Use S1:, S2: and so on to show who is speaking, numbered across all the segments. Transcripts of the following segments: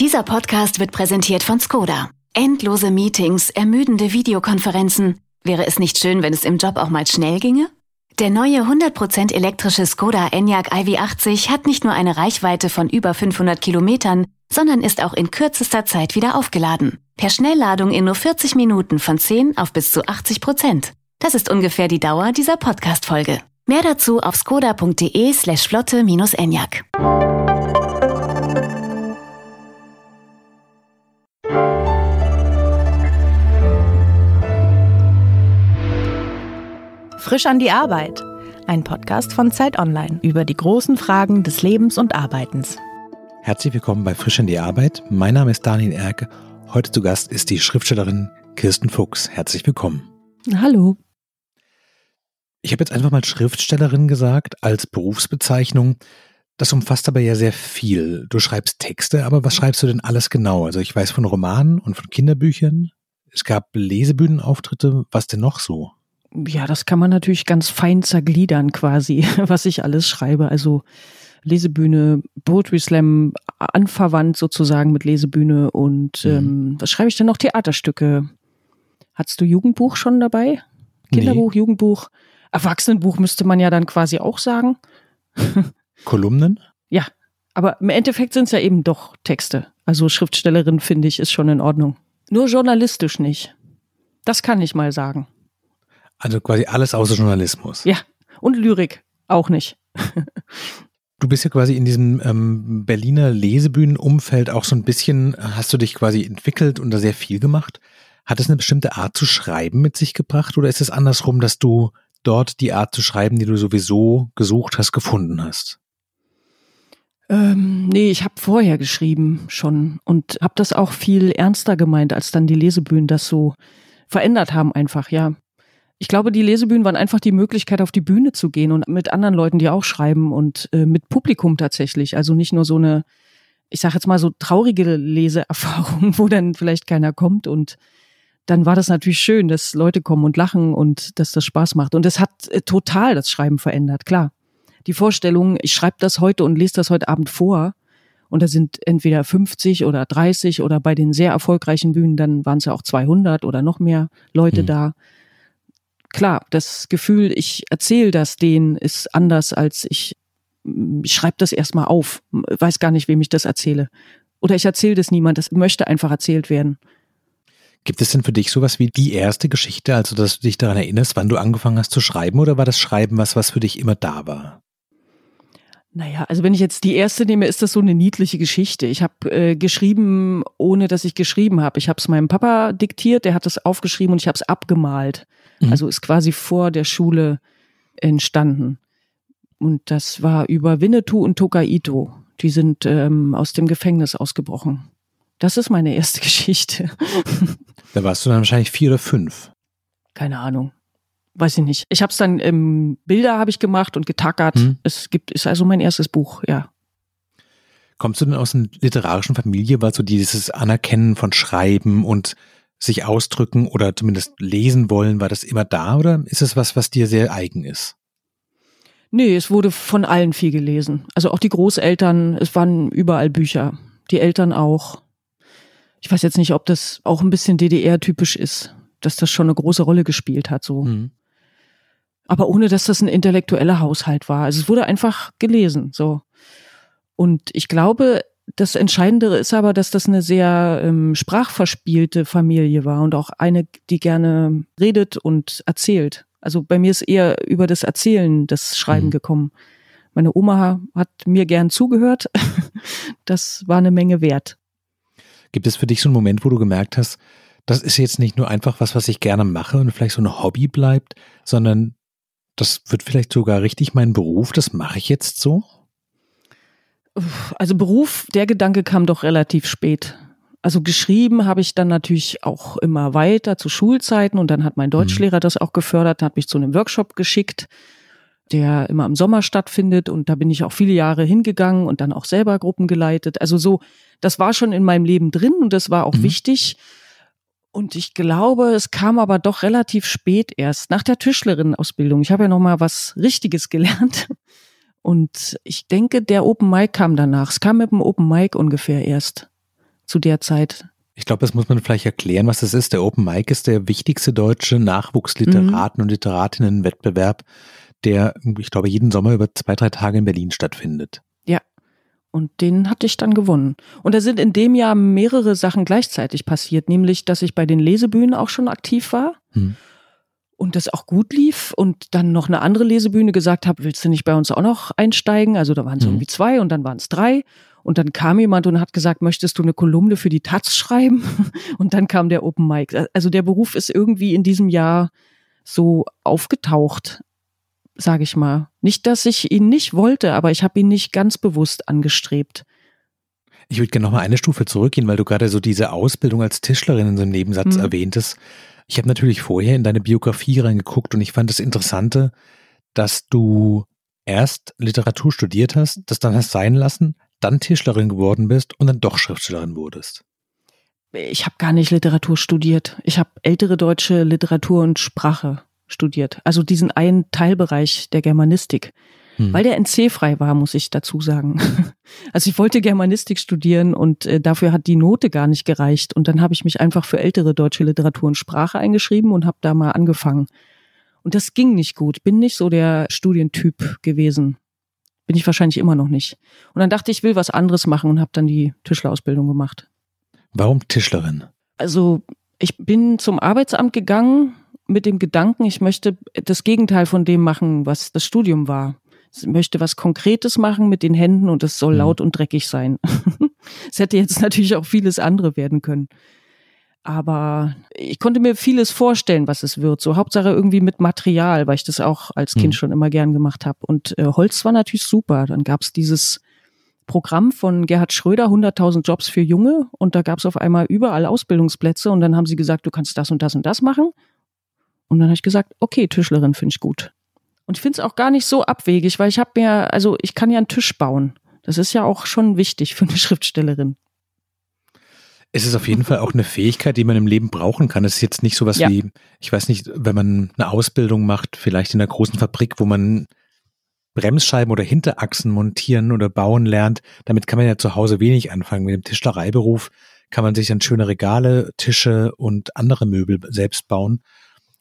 S1: Dieser Podcast wird präsentiert von Skoda. Endlose Meetings, ermüdende Videokonferenzen. Wäre es nicht schön, wenn es im Job auch mal schnell ginge? Der neue 100% elektrische Skoda Enyaq iV80 hat nicht nur eine Reichweite von über 500 Kilometern, sondern ist auch in kürzester Zeit wieder aufgeladen. Per Schnellladung in nur 40 Minuten von 10 auf bis zu 80 Prozent. Das ist ungefähr die Dauer dieser Podcast-Folge. Mehr dazu auf skoda.de slash flotte-enyaq.
S2: Frisch an die Arbeit. Ein Podcast von Zeit Online über die großen Fragen des Lebens und Arbeitens.
S3: Herzlich willkommen bei Frisch an die Arbeit. Mein Name ist Daniel Erke. Heute zu Gast ist die Schriftstellerin Kirsten Fuchs. Herzlich willkommen.
S2: Hallo.
S3: Ich habe jetzt einfach mal Schriftstellerin gesagt als Berufsbezeichnung. Das umfasst aber ja sehr viel. Du schreibst Texte, aber was schreibst du denn alles genau? Also ich weiß von Romanen und von Kinderbüchern. Es gab Lesebühnenauftritte. Was denn noch so?
S2: Ja, das kann man natürlich ganz fein zergliedern quasi, was ich alles schreibe. Also Lesebühne, Poetry Slam, anverwandt sozusagen mit Lesebühne und mhm. ähm, was schreibe ich denn noch? Theaterstücke. Hattest du Jugendbuch schon dabei? Kinderbuch, nee. Jugendbuch, Erwachsenenbuch müsste man ja dann quasi auch sagen.
S3: Kolumnen?
S2: Ja, aber im Endeffekt sind es ja eben doch Texte. Also Schriftstellerin finde ich ist schon in Ordnung. Nur journalistisch nicht. Das kann ich mal sagen.
S3: Also quasi alles außer Journalismus.
S2: Ja, und Lyrik auch nicht.
S3: Du bist ja quasi in diesem ähm, Berliner Lesebühnenumfeld auch so ein bisschen, hast du dich quasi entwickelt und da sehr viel gemacht. Hat es eine bestimmte Art zu schreiben mit sich gebracht oder ist es andersrum, dass du dort die Art zu schreiben, die du sowieso gesucht hast, gefunden hast?
S2: Ähm, nee, ich habe vorher geschrieben schon und habe das auch viel ernster gemeint, als dann die Lesebühnen das so verändert haben einfach, ja. Ich glaube, die Lesebühnen waren einfach die Möglichkeit, auf die Bühne zu gehen und mit anderen Leuten, die auch schreiben und äh, mit Publikum tatsächlich. Also nicht nur so eine, ich sage jetzt mal so traurige Leseerfahrung, wo dann vielleicht keiner kommt und dann war das natürlich schön, dass Leute kommen und lachen und dass das Spaß macht. Und es hat äh, total das Schreiben verändert, klar. Die Vorstellung, ich schreibe das heute und lese das heute Abend vor, und da sind entweder 50 oder 30 oder bei den sehr erfolgreichen Bühnen, dann waren es ja auch 200 oder noch mehr Leute mhm. da klar, das Gefühl, ich erzähle das denen, ist anders als ich, ich schreibe das erstmal auf, weiß gar nicht, wem ich das erzähle. Oder ich erzähle das niemand, das möchte einfach erzählt werden.
S3: Gibt es denn für dich sowas wie die erste Geschichte, also dass du dich daran erinnerst, wann du angefangen hast zu schreiben, oder war das Schreiben was, was für dich immer da war?
S2: Naja, also wenn ich jetzt die erste nehme, ist das so eine niedliche Geschichte. Ich habe äh, geschrieben, ohne dass ich geschrieben habe. Ich habe es meinem Papa diktiert, der hat es aufgeschrieben und ich habe es abgemalt. Mhm. Also ist quasi vor der Schule entstanden. Und das war über Winnetou und Tokaito. Die sind ähm, aus dem Gefängnis ausgebrochen. Das ist meine erste Geschichte.
S3: da warst du dann wahrscheinlich vier oder fünf.
S2: Keine Ahnung. Weiß ich nicht. Ich habe es dann ähm, Bilder habe ich gemacht und getackert. Mhm. Es gibt ist also mein erstes Buch, ja.
S3: Kommst du denn aus einer literarischen Familie, weil so dieses Anerkennen von Schreiben und sich ausdrücken oder zumindest lesen wollen, war das immer da oder ist es was, was dir sehr eigen ist?
S2: Nee, es wurde von allen viel gelesen. Also auch die Großeltern, es waren überall Bücher. Die Eltern auch. Ich weiß jetzt nicht, ob das auch ein bisschen DDR-typisch ist, dass das schon eine große Rolle gespielt hat, so. Mhm. Aber ohne, dass das ein intellektueller Haushalt war. Also es wurde einfach gelesen, so. Und ich glaube, das Entscheidende ist aber, dass das eine sehr ähm, sprachverspielte Familie war und auch eine, die gerne redet und erzählt. Also bei mir ist eher über das Erzählen das Schreiben mhm. gekommen. Meine Oma hat mir gern zugehört. das war eine Menge wert.
S3: Gibt es für dich so einen Moment, wo du gemerkt hast, das ist jetzt nicht nur einfach was, was ich gerne mache und vielleicht so ein Hobby bleibt, sondern das wird vielleicht sogar richtig mein Beruf, das mache ich jetzt so?
S2: Also Beruf, der Gedanke kam doch relativ spät. Also geschrieben habe ich dann natürlich auch immer weiter zu Schulzeiten und dann hat mein Deutschlehrer mhm. das auch gefördert, hat mich zu einem Workshop geschickt, der immer im Sommer stattfindet und da bin ich auch viele Jahre hingegangen und dann auch selber Gruppen geleitet. Also so, das war schon in meinem Leben drin und das war auch mhm. wichtig. Und ich glaube, es kam aber doch relativ spät erst nach der Tischlerin-Ausbildung. Ich habe ja noch mal was Richtiges gelernt und ich denke, der Open Mic kam danach. Es kam mit dem Open Mic ungefähr erst. zu der Zeit.
S3: Ich glaube, das muss man vielleicht erklären, was das ist. Der Open Mic ist der wichtigste deutsche Nachwuchsliteraten- mhm. und Literatinnenwettbewerb, der, ich glaube, jeden Sommer über zwei, drei Tage in Berlin stattfindet.
S2: Und den hatte ich dann gewonnen. Und da sind in dem Jahr mehrere Sachen gleichzeitig passiert, nämlich, dass ich bei den Lesebühnen auch schon aktiv war. Hm und das auch gut lief und dann noch eine andere Lesebühne gesagt habe, willst du nicht bei uns auch noch einsteigen? Also da waren es mhm. irgendwie zwei und dann waren es drei. Und dann kam jemand und hat gesagt, möchtest du eine Kolumne für die Taz schreiben? Und dann kam der Open Mic. Also der Beruf ist irgendwie in diesem Jahr so aufgetaucht, sage ich mal. Nicht, dass ich ihn nicht wollte, aber ich habe ihn nicht ganz bewusst angestrebt.
S3: Ich würde gerne noch mal eine Stufe zurückgehen, weil du gerade so diese Ausbildung als Tischlerin in so einem Nebensatz mhm. erwähntest. Ich habe natürlich vorher in deine Biografie reingeguckt und ich fand das Interessante, dass du erst Literatur studiert hast, das dann hast sein lassen, dann Tischlerin geworden bist und dann doch Schriftstellerin wurdest.
S2: Ich habe gar nicht Literatur studiert. Ich habe ältere deutsche Literatur und Sprache studiert. Also diesen einen Teilbereich der Germanistik. Hm. Weil der NC-frei war, muss ich dazu sagen. Also ich wollte Germanistik studieren und äh, dafür hat die Note gar nicht gereicht. Und dann habe ich mich einfach für ältere deutsche Literatur und Sprache eingeschrieben und habe da mal angefangen. Und das ging nicht gut. Bin nicht so der Studientyp gewesen. Bin ich wahrscheinlich immer noch nicht. Und dann dachte ich, ich will was anderes machen und habe dann die Tischlerausbildung gemacht.
S3: Warum Tischlerin?
S2: Also ich bin zum Arbeitsamt gegangen mit dem Gedanken, ich möchte das Gegenteil von dem machen, was das Studium war möchte was Konkretes machen mit den Händen und es soll mhm. laut und dreckig sein. es hätte jetzt natürlich auch vieles andere werden können. Aber ich konnte mir vieles vorstellen, was es wird. So Hauptsache irgendwie mit Material, weil ich das auch als Kind mhm. schon immer gern gemacht habe. Und äh, Holz war natürlich super. Dann gab es dieses Programm von Gerhard Schröder, 100.000 Jobs für Junge. Und da gab es auf einmal überall Ausbildungsplätze. Und dann haben sie gesagt, du kannst das und das und das machen. Und dann habe ich gesagt, okay, Tischlerin finde ich gut. Und ich finde es auch gar nicht so abwegig, weil ich habe mir, also ich kann ja einen Tisch bauen. Das ist ja auch schon wichtig für eine Schriftstellerin.
S3: Es ist auf jeden Fall auch eine Fähigkeit, die man im Leben brauchen kann. Es ist jetzt nicht sowas ja. wie, ich weiß nicht, wenn man eine Ausbildung macht, vielleicht in einer großen Fabrik, wo man Bremsscheiben oder Hinterachsen montieren oder bauen lernt. Damit kann man ja zu Hause wenig anfangen. Mit dem Tischlereiberuf kann man sich dann schöne Regale, Tische und andere Möbel selbst bauen.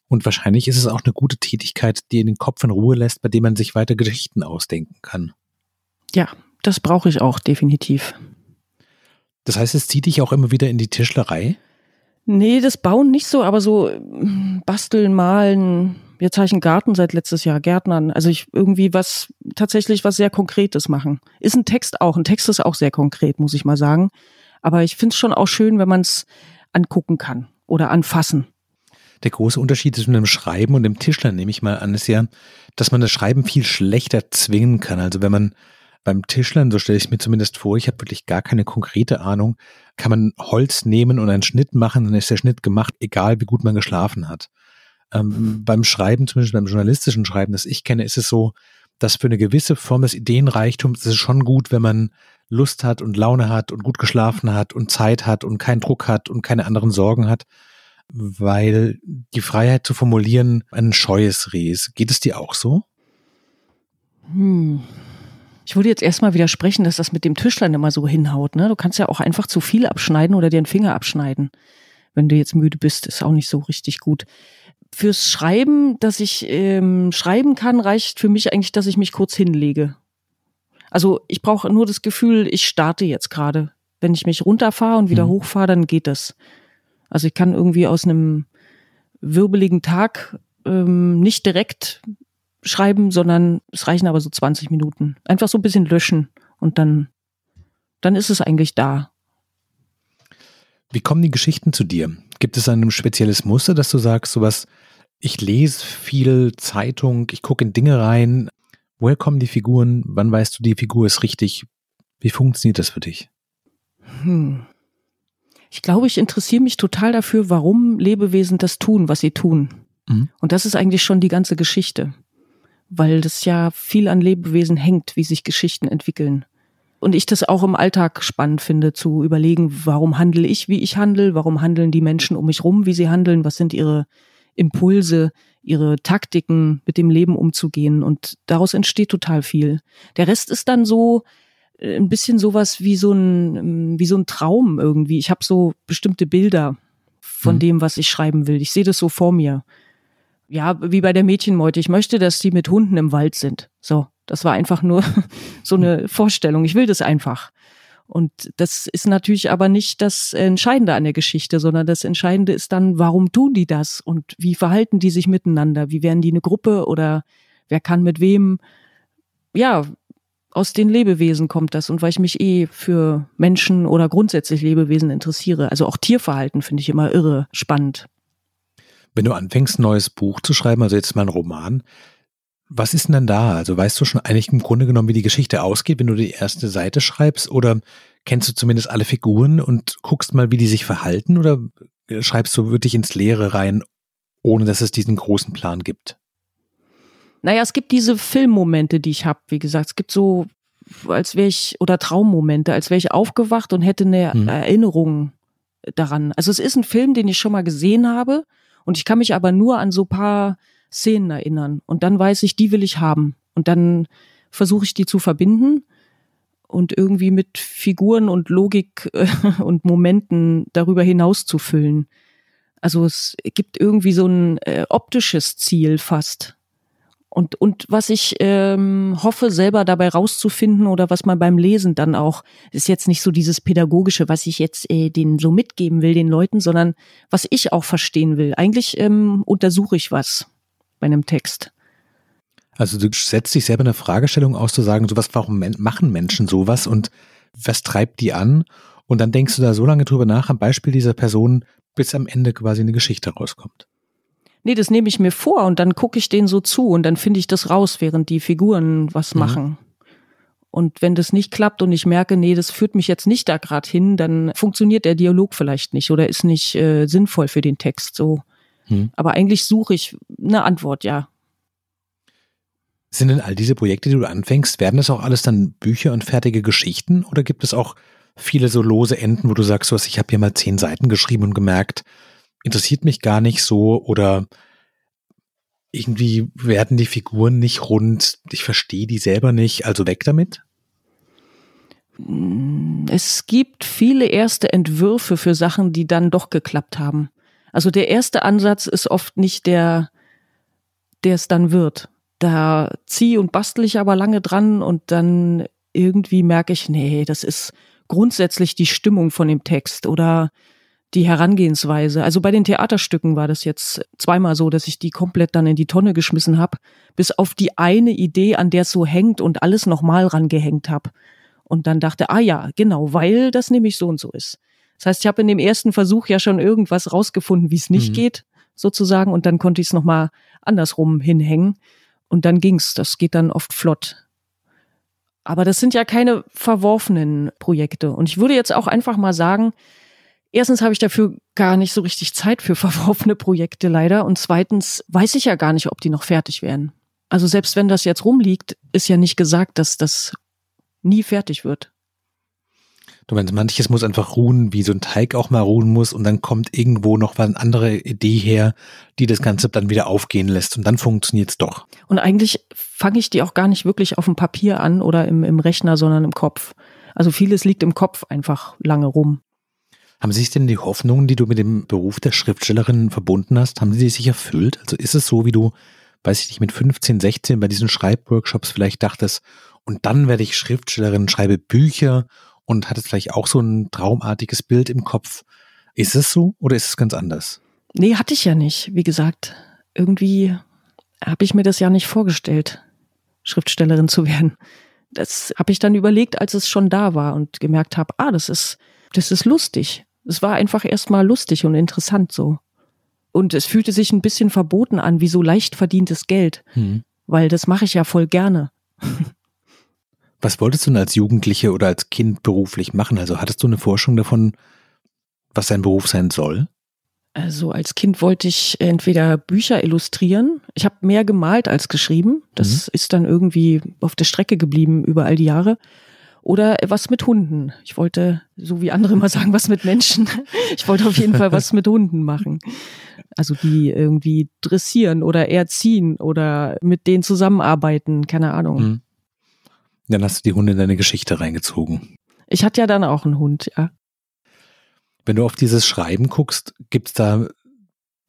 S3: Und wahrscheinlich ist es auch eine gute Tätigkeit, die in den Kopf in Ruhe lässt, bei dem man sich weiter Geschichten ausdenken kann.
S2: Ja, das brauche ich auch definitiv.
S3: Das heißt, es zieht dich auch immer wieder in die Tischlerei?
S2: Nee, das Bauen nicht so, aber so mm, basteln, malen. Jetzt habe ich einen Garten seit letztes Jahr, Gärtnern. Also ich irgendwie was, tatsächlich was sehr Konkretes machen. Ist ein Text auch. Ein Text ist auch sehr konkret, muss ich mal sagen. Aber ich finde es schon auch schön, wenn man es angucken kann oder anfassen.
S3: Der große Unterschied zwischen dem Schreiben und dem Tischler, nehme ich mal an, ist ja, dass man das Schreiben viel schlechter zwingen kann. Also wenn man beim Tischlern, so stelle ich es mir zumindest vor, ich habe wirklich gar keine konkrete Ahnung, kann man Holz nehmen und einen Schnitt machen, dann ist der Schnitt gemacht, egal wie gut man geschlafen hat. Ähm, beim Schreiben, zumindest beim journalistischen Schreiben, das ich kenne, ist es so, dass für eine gewisse Form des Ideenreichtums ist es schon gut, wenn man Lust hat und Laune hat und gut geschlafen hat und Zeit hat und keinen Druck hat und keine anderen Sorgen hat weil die Freiheit zu formulieren ein scheues Reh ist. Geht es dir auch so?
S2: Hm. Ich würde jetzt erstmal widersprechen, dass das mit dem Tischlein immer so hinhaut. Ne? Du kannst ja auch einfach zu viel abschneiden oder dir den Finger abschneiden. Wenn du jetzt müde bist, ist auch nicht so richtig gut. Fürs Schreiben, dass ich ähm, schreiben kann, reicht für mich eigentlich, dass ich mich kurz hinlege. Also ich brauche nur das Gefühl, ich starte jetzt gerade. Wenn ich mich runterfahre und wieder mhm. hochfahre, dann geht das. Also ich kann irgendwie aus einem wirbeligen Tag ähm, nicht direkt schreiben, sondern es reichen aber so 20 Minuten. Einfach so ein bisschen löschen und dann, dann ist es eigentlich da.
S3: Wie kommen die Geschichten zu dir? Gibt es ein spezielles Muster, dass du sagst, sowas, ich lese viel Zeitung, ich gucke in Dinge rein. Woher kommen die Figuren? Wann weißt du, die Figur ist richtig? Wie funktioniert das für dich?
S2: Hm. Ich glaube, ich interessiere mich total dafür, warum Lebewesen das tun, was sie tun. Mhm. Und das ist eigentlich schon die ganze Geschichte. Weil das ja viel an Lebewesen hängt, wie sich Geschichten entwickeln. Und ich das auch im Alltag spannend finde, zu überlegen, warum handle ich, wie ich handle, warum handeln die Menschen um mich rum, wie sie handeln, was sind ihre Impulse, ihre Taktiken, mit dem Leben umzugehen. Und daraus entsteht total viel. Der Rest ist dann so, ein bisschen sowas wie so ein, ähm, wie so ein Traum irgendwie. Ich habe so bestimmte Bilder von mhm. dem, was ich schreiben will. Ich sehe das so vor mir. Ja, wie bei der Mädchenmeute. Ich möchte, dass die mit Hunden im Wald sind. So, das war einfach nur so eine Vorstellung. Ich will das einfach. Und das ist natürlich aber nicht das Entscheidende an der Geschichte, sondern das Entscheidende ist dann, warum tun die das und wie verhalten die sich miteinander? Wie werden die eine Gruppe oder wer kann mit wem? Ja, aus den Lebewesen kommt das und weil ich mich eh für Menschen oder grundsätzlich Lebewesen interessiere. Also auch Tierverhalten finde ich immer irre spannend.
S3: Wenn du anfängst, ein neues Buch zu schreiben, also jetzt mal ein Roman, was ist denn dann da? Also weißt du schon eigentlich im Grunde genommen, wie die Geschichte ausgeht, wenn du die erste Seite schreibst oder kennst du zumindest alle Figuren und guckst mal, wie die sich verhalten oder schreibst du wirklich ins Leere rein, ohne dass es diesen großen Plan gibt?
S2: Naja, es gibt diese Filmmomente, die ich habe. Wie gesagt, es gibt so, als wäre ich, oder Traummomente, als wäre ich aufgewacht und hätte eine hm. Erinnerung daran. Also es ist ein Film, den ich schon mal gesehen habe und ich kann mich aber nur an so paar Szenen erinnern. Und dann weiß ich, die will ich haben. Und dann versuche ich die zu verbinden und irgendwie mit Figuren und Logik äh, und Momenten darüber hinaus zu füllen. Also es gibt irgendwie so ein äh, optisches Ziel fast. Und, und was ich ähm, hoffe, selber dabei rauszufinden oder was man beim Lesen dann auch, ist jetzt nicht so dieses Pädagogische, was ich jetzt äh, denen so mitgeben will, den Leuten, sondern was ich auch verstehen will. Eigentlich ähm, untersuche ich was bei einem Text.
S3: Also du setzt dich selber eine Fragestellung aus, zu sagen, sowas, warum machen Menschen sowas und was treibt die an? Und dann denkst du da so lange drüber nach, am Beispiel dieser Person, bis am Ende quasi eine Geschichte rauskommt.
S2: Nee, das nehme ich mir vor und dann gucke ich denen so zu und dann finde ich das raus, während die Figuren was mhm. machen. Und wenn das nicht klappt und ich merke, nee, das führt mich jetzt nicht da gerade hin, dann funktioniert der Dialog vielleicht nicht oder ist nicht äh, sinnvoll für den Text so. Mhm. Aber eigentlich suche ich eine Antwort, ja.
S3: Sind denn all diese Projekte, die du anfängst, werden das auch alles dann Bücher und fertige Geschichten oder gibt es auch viele so lose Enden, wo du sagst, was, ich habe hier mal zehn Seiten geschrieben und gemerkt, interessiert mich gar nicht so oder irgendwie werden die Figuren nicht rund, ich verstehe die selber nicht, also weg damit?
S2: Es gibt viele erste Entwürfe für Sachen, die dann doch geklappt haben. Also der erste Ansatz ist oft nicht der, der es dann wird. Da ziehe und bastel ich aber lange dran und dann irgendwie merke ich, nee, das ist grundsätzlich die Stimmung von dem Text oder die Herangehensweise. Also bei den Theaterstücken war das jetzt zweimal so, dass ich die komplett dann in die Tonne geschmissen habe, bis auf die eine Idee, an der es so hängt und alles nochmal rangehängt habe. Und dann dachte, ah ja, genau, weil das nämlich so und so ist. Das heißt, ich habe in dem ersten Versuch ja schon irgendwas rausgefunden, wie es nicht mhm. geht, sozusagen, und dann konnte ich es nochmal andersrum hinhängen. Und dann ging's. Das geht dann oft flott. Aber das sind ja keine verworfenen Projekte. Und ich würde jetzt auch einfach mal sagen, Erstens habe ich dafür gar nicht so richtig Zeit für verworfene Projekte leider. Und zweitens weiß ich ja gar nicht, ob die noch fertig werden. Also selbst wenn das jetzt rumliegt, ist ja nicht gesagt, dass das nie fertig wird.
S3: Du meinst, manches muss einfach ruhen, wie so ein Teig auch mal ruhen muss und dann kommt irgendwo noch eine andere Idee her, die das Ganze dann wieder aufgehen lässt und dann funktioniert es doch.
S2: Und eigentlich fange ich die auch gar nicht wirklich auf dem Papier an oder im, im Rechner, sondern im Kopf. Also vieles liegt im Kopf einfach lange rum.
S3: Haben sich denn die Hoffnungen, die du mit dem Beruf der Schriftstellerin verbunden hast, haben sie sich erfüllt? Also ist es so, wie du, weiß ich nicht, mit 15, 16 bei diesen Schreibworkshops vielleicht dachtest, und dann werde ich Schriftstellerin, schreibe Bücher und hattest vielleicht auch so ein traumartiges Bild im Kopf. Ist es so oder ist es ganz anders?
S2: Nee, hatte ich ja nicht. Wie gesagt, irgendwie habe ich mir das ja nicht vorgestellt, Schriftstellerin zu werden. Das habe ich dann überlegt, als es schon da war und gemerkt habe, ah, das ist, das ist lustig. Es war einfach erstmal lustig und interessant so. Und es fühlte sich ein bisschen verboten an, wie so leicht verdientes Geld. Hm. Weil das mache ich ja voll gerne.
S3: Was wolltest du denn als Jugendliche oder als Kind beruflich machen? Also hattest du eine Forschung davon, was dein Beruf sein soll?
S2: Also als Kind wollte ich entweder Bücher illustrieren. Ich habe mehr gemalt als geschrieben. Das mhm. ist dann irgendwie auf der Strecke geblieben über all die Jahre oder was mit Hunden. Ich wollte, so wie andere mal sagen, was mit Menschen. Ich wollte auf jeden Fall was mit Hunden machen. Also die irgendwie dressieren oder erziehen oder mit denen zusammenarbeiten, keine Ahnung. Mhm.
S3: Dann hast du die Hunde in deine Geschichte reingezogen.
S2: Ich hatte ja dann auch einen Hund, ja.
S3: Wenn du auf dieses Schreiben guckst, gibt es da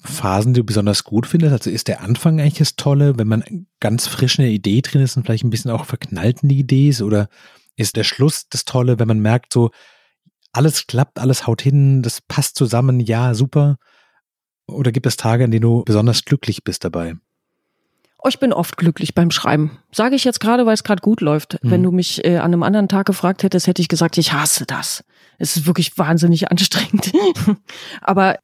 S3: Phasen, die du besonders gut findest? Also ist der Anfang eigentlich das Tolle, wenn man ganz frisch in der Idee drin ist und vielleicht ein bisschen auch verknallt in die Idee ist? Oder ist der Schluss das Tolle, wenn man merkt, so alles klappt, alles haut hin, das passt zusammen, ja, super? Oder gibt es Tage, an denen du besonders glücklich bist dabei?
S2: Oh, ich bin oft glücklich beim Schreiben. Sage ich jetzt gerade, weil es gerade gut läuft. Mhm. Wenn du mich äh, an einem anderen Tag gefragt hättest, hätte ich gesagt, ich hasse das. Es ist wirklich wahnsinnig anstrengend. Aber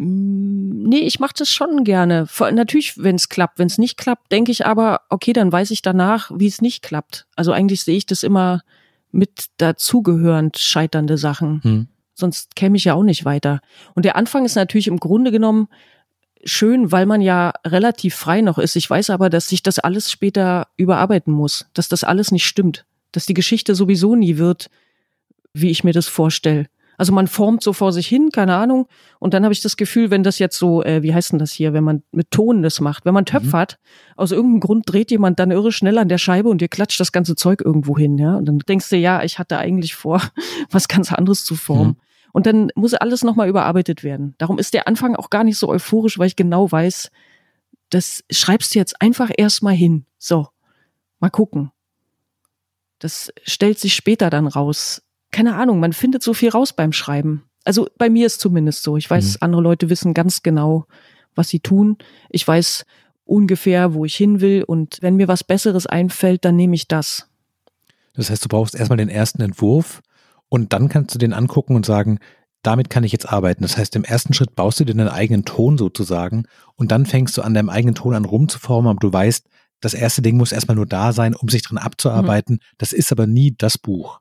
S2: nee, ich mache das schon gerne. Natürlich, wenn es klappt. Wenn es nicht klappt, denke ich aber, okay, dann weiß ich danach, wie es nicht klappt. Also eigentlich sehe ich das immer mit dazugehörend scheiternde Sachen. Mhm. Sonst käme ich ja auch nicht weiter. Und der Anfang ist natürlich im Grunde genommen schön, weil man ja relativ frei noch ist. Ich weiß aber, dass sich das alles später überarbeiten muss, dass das alles nicht stimmt, dass die Geschichte sowieso nie wird, wie ich mir das vorstelle. Also man formt so vor sich hin, keine Ahnung. Und dann habe ich das Gefühl, wenn das jetzt so, äh, wie heißt denn das hier, wenn man mit Ton das macht, wenn man töpfert, mhm. aus irgendeinem Grund dreht jemand dann irre schnell an der Scheibe und ihr klatscht das ganze Zeug irgendwo hin, ja. Und dann denkst du, ja, ich hatte eigentlich vor, was ganz anderes zu formen. Mhm. Und dann muss alles nochmal überarbeitet werden. Darum ist der Anfang auch gar nicht so euphorisch, weil ich genau weiß, das schreibst du jetzt einfach erstmal hin. So, mal gucken. Das stellt sich später dann raus. Keine Ahnung, man findet so viel raus beim Schreiben. Also bei mir ist zumindest so. Ich weiß, mhm. andere Leute wissen ganz genau, was sie tun. Ich weiß ungefähr, wo ich hin will. Und wenn mir was Besseres einfällt, dann nehme ich das.
S3: Das heißt, du brauchst erstmal den ersten Entwurf und dann kannst du den angucken und sagen, damit kann ich jetzt arbeiten. Das heißt, im ersten Schritt baust du dir deinen eigenen Ton sozusagen und dann fängst du an deinem eigenen Ton an rumzuformen, aber du weißt, das erste Ding muss erstmal nur da sein, um sich dran abzuarbeiten. Mhm. Das ist aber nie das Buch.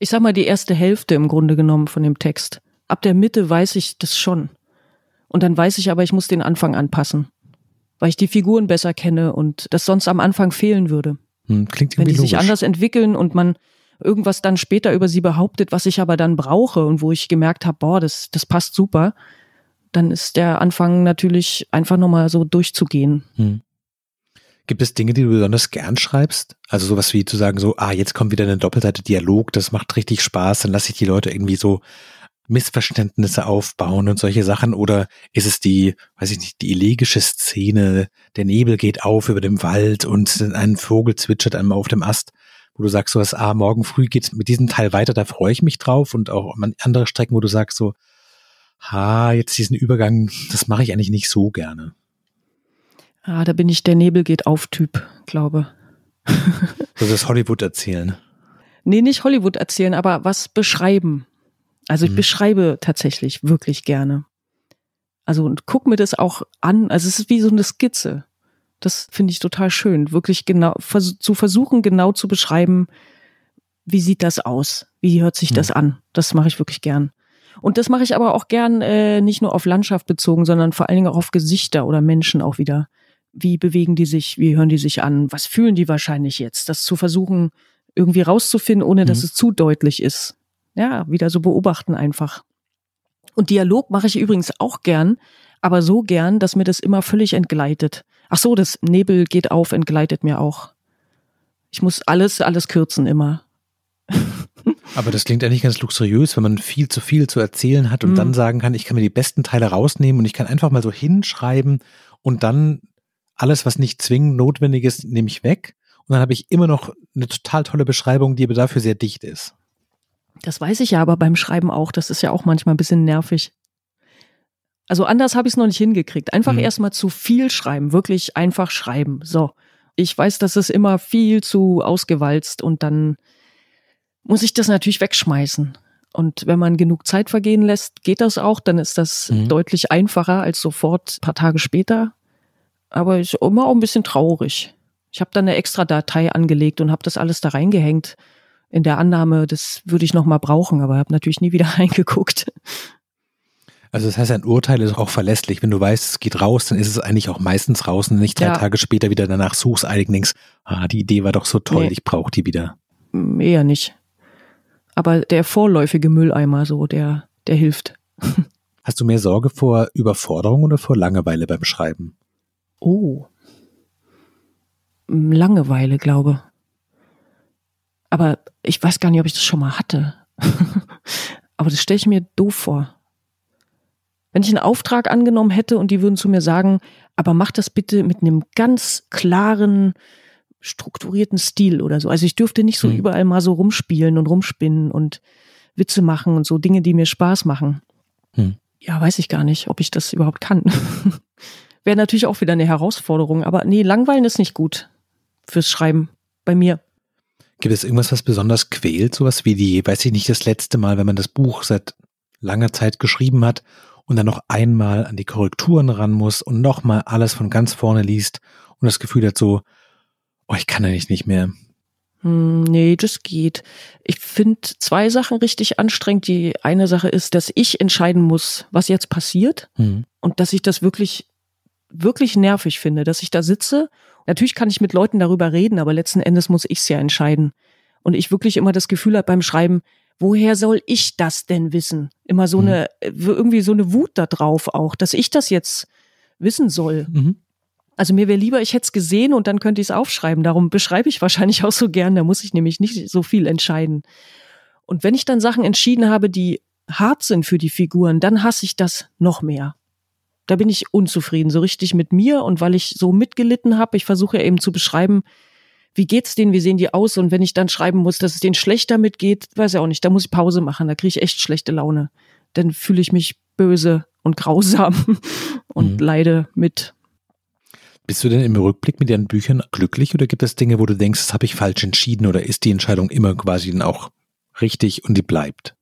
S2: Ich sag mal die erste Hälfte im Grunde genommen von dem Text. Ab der Mitte weiß ich das schon. Und dann weiß ich aber, ich muss den Anfang anpassen. Weil ich die Figuren besser kenne und das sonst am Anfang fehlen würde.
S3: Hm, klingt Wenn die
S2: logisch. sich anders entwickeln und man irgendwas dann später über sie behauptet, was ich aber dann brauche und wo ich gemerkt habe, boah, das, das passt super, dann ist der Anfang natürlich einfach nochmal so durchzugehen. Hm.
S3: Gibt es Dinge, die du besonders gern schreibst? Also sowas wie zu sagen, so, ah, jetzt kommt wieder eine Doppelseite Dialog, das macht richtig Spaß, dann lasse ich die Leute irgendwie so Missverständnisse aufbauen und solche Sachen? Oder ist es die, weiß ich nicht, die elegische Szene, der Nebel geht auf über dem Wald und ein Vogel zwitschert einmal auf dem Ast? wo du sagst, so was, ah, morgen früh geht's mit diesem Teil weiter, da freue ich mich drauf und auch andere Strecken, wo du sagst so, ha, jetzt diesen Übergang, das mache ich eigentlich nicht so gerne.
S2: Ah, da bin ich der Nebel geht auf Typ, glaube.
S3: so das Hollywood erzählen.
S2: Nee, nicht Hollywood erzählen, aber was beschreiben. Also ich mhm. beschreibe tatsächlich wirklich gerne. Also und guck mir das auch an. Also es ist wie so eine Skizze. Das finde ich total schön, wirklich genau vers zu versuchen, genau zu beschreiben, wie sieht das aus, wie hört sich das hm. an. Das mache ich wirklich gern. Und das mache ich aber auch gern äh, nicht nur auf Landschaft bezogen, sondern vor allen Dingen auch auf Gesichter oder Menschen auch wieder. Wie bewegen die sich, wie hören die sich an, was fühlen die wahrscheinlich jetzt? Das zu versuchen, irgendwie rauszufinden, ohne dass mhm. es zu deutlich ist. Ja, wieder so beobachten einfach. Und Dialog mache ich übrigens auch gern, aber so gern, dass mir das immer völlig entgleitet. Ach so, das Nebel geht auf, entgleitet mir auch. Ich muss alles, alles kürzen immer.
S3: Aber das klingt eigentlich ganz luxuriös, wenn man viel zu viel zu erzählen hat und mm. dann sagen kann, ich kann mir die besten Teile rausnehmen und ich kann einfach mal so hinschreiben und dann alles, was nicht zwingend notwendig ist, nehme ich weg. Und dann habe ich immer noch eine total tolle Beschreibung, die aber dafür sehr dicht ist.
S2: Das weiß ich ja aber beim Schreiben auch. Das ist ja auch manchmal ein bisschen nervig. Also anders habe ich es noch nicht hingekriegt. Einfach mhm. erstmal zu viel schreiben, wirklich einfach schreiben. So. Ich weiß, das ist immer viel zu ausgewalzt und dann muss ich das natürlich wegschmeißen. Und wenn man genug Zeit vergehen lässt, geht das auch, dann ist das mhm. deutlich einfacher als sofort ein paar Tage später. Aber ich immer auch ein bisschen traurig. Ich habe dann eine extra Datei angelegt und habe das alles da reingehängt in der Annahme, das würde ich noch mal brauchen, aber habe natürlich nie wieder reingeguckt.
S3: Also das heißt, ein Urteil ist auch verlässlich. Wenn du weißt, es geht raus, dann ist es eigentlich auch meistens raus und nicht drei ja. Tage später wieder danach suchst, eilig denkst, ah, die Idee war doch so toll, nee. ich brauche die wieder.
S2: Mm, eher nicht. Aber der vorläufige Mülleimer so, der, der hilft.
S3: Hast du mehr Sorge vor Überforderung oder vor Langeweile beim Schreiben?
S2: Oh. Langeweile, glaube. Aber ich weiß gar nicht, ob ich das schon mal hatte. Aber das stelle ich mir doof vor. Wenn ich einen Auftrag angenommen hätte und die würden zu mir sagen, aber mach das bitte mit einem ganz klaren, strukturierten Stil oder so. Also ich dürfte nicht so mhm. überall mal so rumspielen und rumspinnen und Witze machen und so Dinge, die mir Spaß machen. Mhm. Ja, weiß ich gar nicht, ob ich das überhaupt kann. Wäre natürlich auch wieder eine Herausforderung, aber nee, langweilen ist nicht gut fürs Schreiben bei mir.
S3: Gibt es irgendwas, was besonders quält? Sowas wie die, weiß ich nicht, das letzte Mal, wenn man das Buch seit langer Zeit geschrieben hat und dann noch einmal an die Korrekturen ran muss und nochmal alles von ganz vorne liest und das Gefühl hat so, oh, ich kann eigentlich nicht mehr.
S2: Hm, nee, das geht. Ich finde zwei Sachen richtig anstrengend. Die eine Sache ist, dass ich entscheiden muss, was jetzt passiert mhm. und dass ich das wirklich, wirklich nervig finde, dass ich da sitze Natürlich kann ich mit Leuten darüber reden, aber letzten Endes muss ich es ja entscheiden. Und ich wirklich immer das Gefühl habe beim Schreiben, woher soll ich das denn wissen? Immer so mhm. eine, irgendwie so eine Wut da drauf auch, dass ich das jetzt wissen soll. Mhm. Also mir wäre lieber, ich hätte es gesehen und dann könnte ich es aufschreiben. Darum beschreibe ich wahrscheinlich auch so gern. Da muss ich nämlich nicht so viel entscheiden. Und wenn ich dann Sachen entschieden habe, die hart sind für die Figuren, dann hasse ich das noch mehr da bin ich unzufrieden, so richtig mit mir und weil ich so mitgelitten habe. Ich versuche eben zu beschreiben, wie geht's denen, wie sehen die aus und wenn ich dann schreiben muss, dass es denen schlecht damit geht, weiß ich auch nicht, da muss ich Pause machen, da kriege ich echt schlechte Laune. Dann fühle ich mich böse und grausam und mhm. leide mit.
S3: Bist du denn im Rückblick mit deinen Büchern glücklich oder gibt es Dinge, wo du denkst, das habe ich falsch entschieden oder ist die Entscheidung immer quasi dann auch richtig und die bleibt?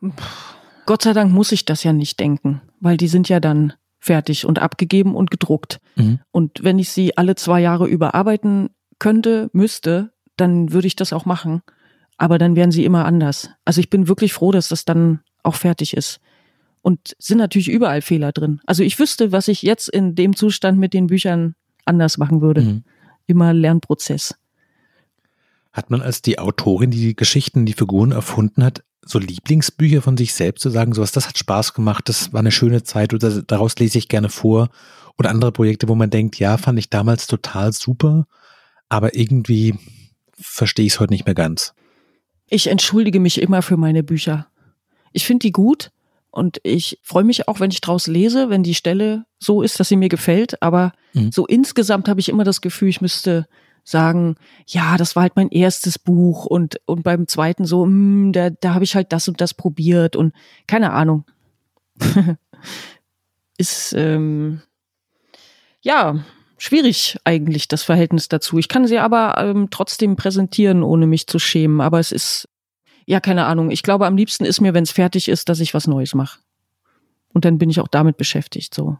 S2: Puh Gott sei Dank muss ich das ja nicht denken, weil die sind ja dann fertig und abgegeben und gedruckt. Mhm. Und wenn ich sie alle zwei Jahre überarbeiten könnte, müsste, dann würde ich das auch machen. Aber dann wären sie immer anders. Also ich bin wirklich froh, dass das dann auch fertig ist. Und sind natürlich überall Fehler drin. Also ich wüsste, was ich jetzt in dem Zustand mit den Büchern anders machen würde. Mhm. Immer Lernprozess.
S3: Hat man als die Autorin, die die Geschichten, die Figuren erfunden hat, so Lieblingsbücher von sich selbst zu sagen, sowas, das hat Spaß gemacht, das war eine schöne Zeit oder daraus lese ich gerne vor oder andere Projekte, wo man denkt, ja, fand ich damals total super, aber irgendwie verstehe ich es heute nicht mehr ganz.
S2: Ich entschuldige mich immer für meine Bücher. Ich finde die gut und ich freue mich auch, wenn ich draus lese, wenn die Stelle so ist, dass sie mir gefällt, aber mhm. so insgesamt habe ich immer das Gefühl, ich müsste sagen, ja, das war halt mein erstes Buch und, und beim zweiten so, mh, hm, da, da habe ich halt das und das probiert und keine Ahnung. Ist ähm, ja schwierig eigentlich das Verhältnis dazu. Ich kann sie aber ähm, trotzdem präsentieren, ohne mich zu schämen. Aber es ist ja keine Ahnung. Ich glaube, am liebsten ist mir, wenn es fertig ist, dass ich was Neues mache. Und dann bin ich auch damit beschäftigt. So,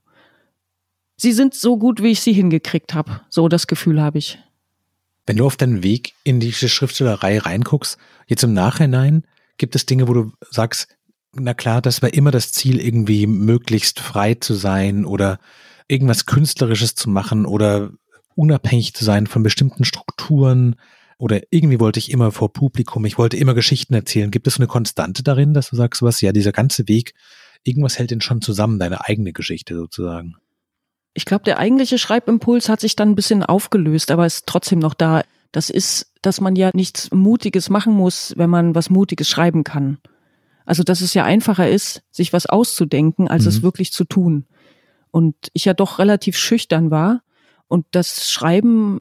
S2: sie sind so gut, wie ich sie hingekriegt habe. So das Gefühl habe ich.
S3: Wenn du auf deinen Weg in die Schriftstellerei reinguckst, jetzt im Nachhinein, gibt es Dinge, wo du sagst, na klar, das war immer das Ziel, irgendwie möglichst frei zu sein oder irgendwas Künstlerisches zu machen oder unabhängig zu sein von bestimmten Strukturen oder irgendwie wollte ich immer vor Publikum, ich wollte immer Geschichten erzählen. Gibt es eine Konstante darin, dass du sagst, was, ja, dieser ganze Weg, irgendwas hält den schon zusammen, deine eigene Geschichte sozusagen?
S2: Ich glaube, der eigentliche Schreibimpuls hat sich dann ein bisschen aufgelöst, aber ist trotzdem noch da. Das ist, dass man ja nichts Mutiges machen muss, wenn man was Mutiges schreiben kann. Also, dass es ja einfacher ist, sich was auszudenken, als mhm. es wirklich zu tun. Und ich ja doch relativ schüchtern war und das Schreiben,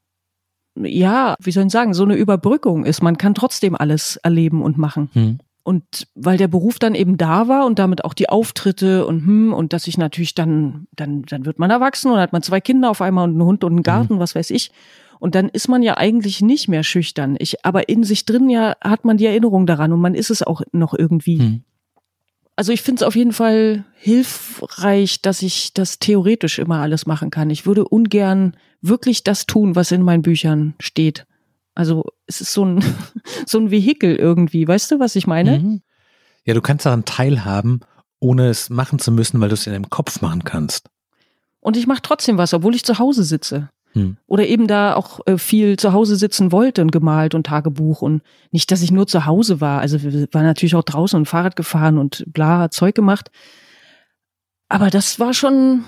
S2: ja, wie soll ich sagen, so eine Überbrückung ist. Man kann trotzdem alles erleben und machen. Mhm. Und weil der Beruf dann eben da war und damit auch die Auftritte und hm, und dass ich natürlich dann, dann, dann wird man erwachsen und hat man zwei Kinder auf einmal und einen Hund und einen Garten, mhm. was weiß ich. Und dann ist man ja eigentlich nicht mehr schüchtern. Ich, aber in sich drin ja hat man die Erinnerung daran und man ist es auch noch irgendwie. Mhm. Also ich finde es auf jeden Fall hilfreich, dass ich das theoretisch immer alles machen kann. Ich würde ungern wirklich das tun, was in meinen Büchern steht. Also es ist so ein, so ein Vehikel irgendwie, weißt du, was ich meine? Mhm.
S3: Ja, du kannst daran teilhaben, ohne es machen zu müssen, weil du es in deinem Kopf machen kannst.
S2: Und ich mache trotzdem was, obwohl ich zu Hause sitze. Hm. Oder eben da auch äh, viel zu Hause sitzen wollte und gemalt und Tagebuch und nicht, dass ich nur zu Hause war. Also wir waren natürlich auch draußen und Fahrrad gefahren und bla, Zeug gemacht. Aber das war schon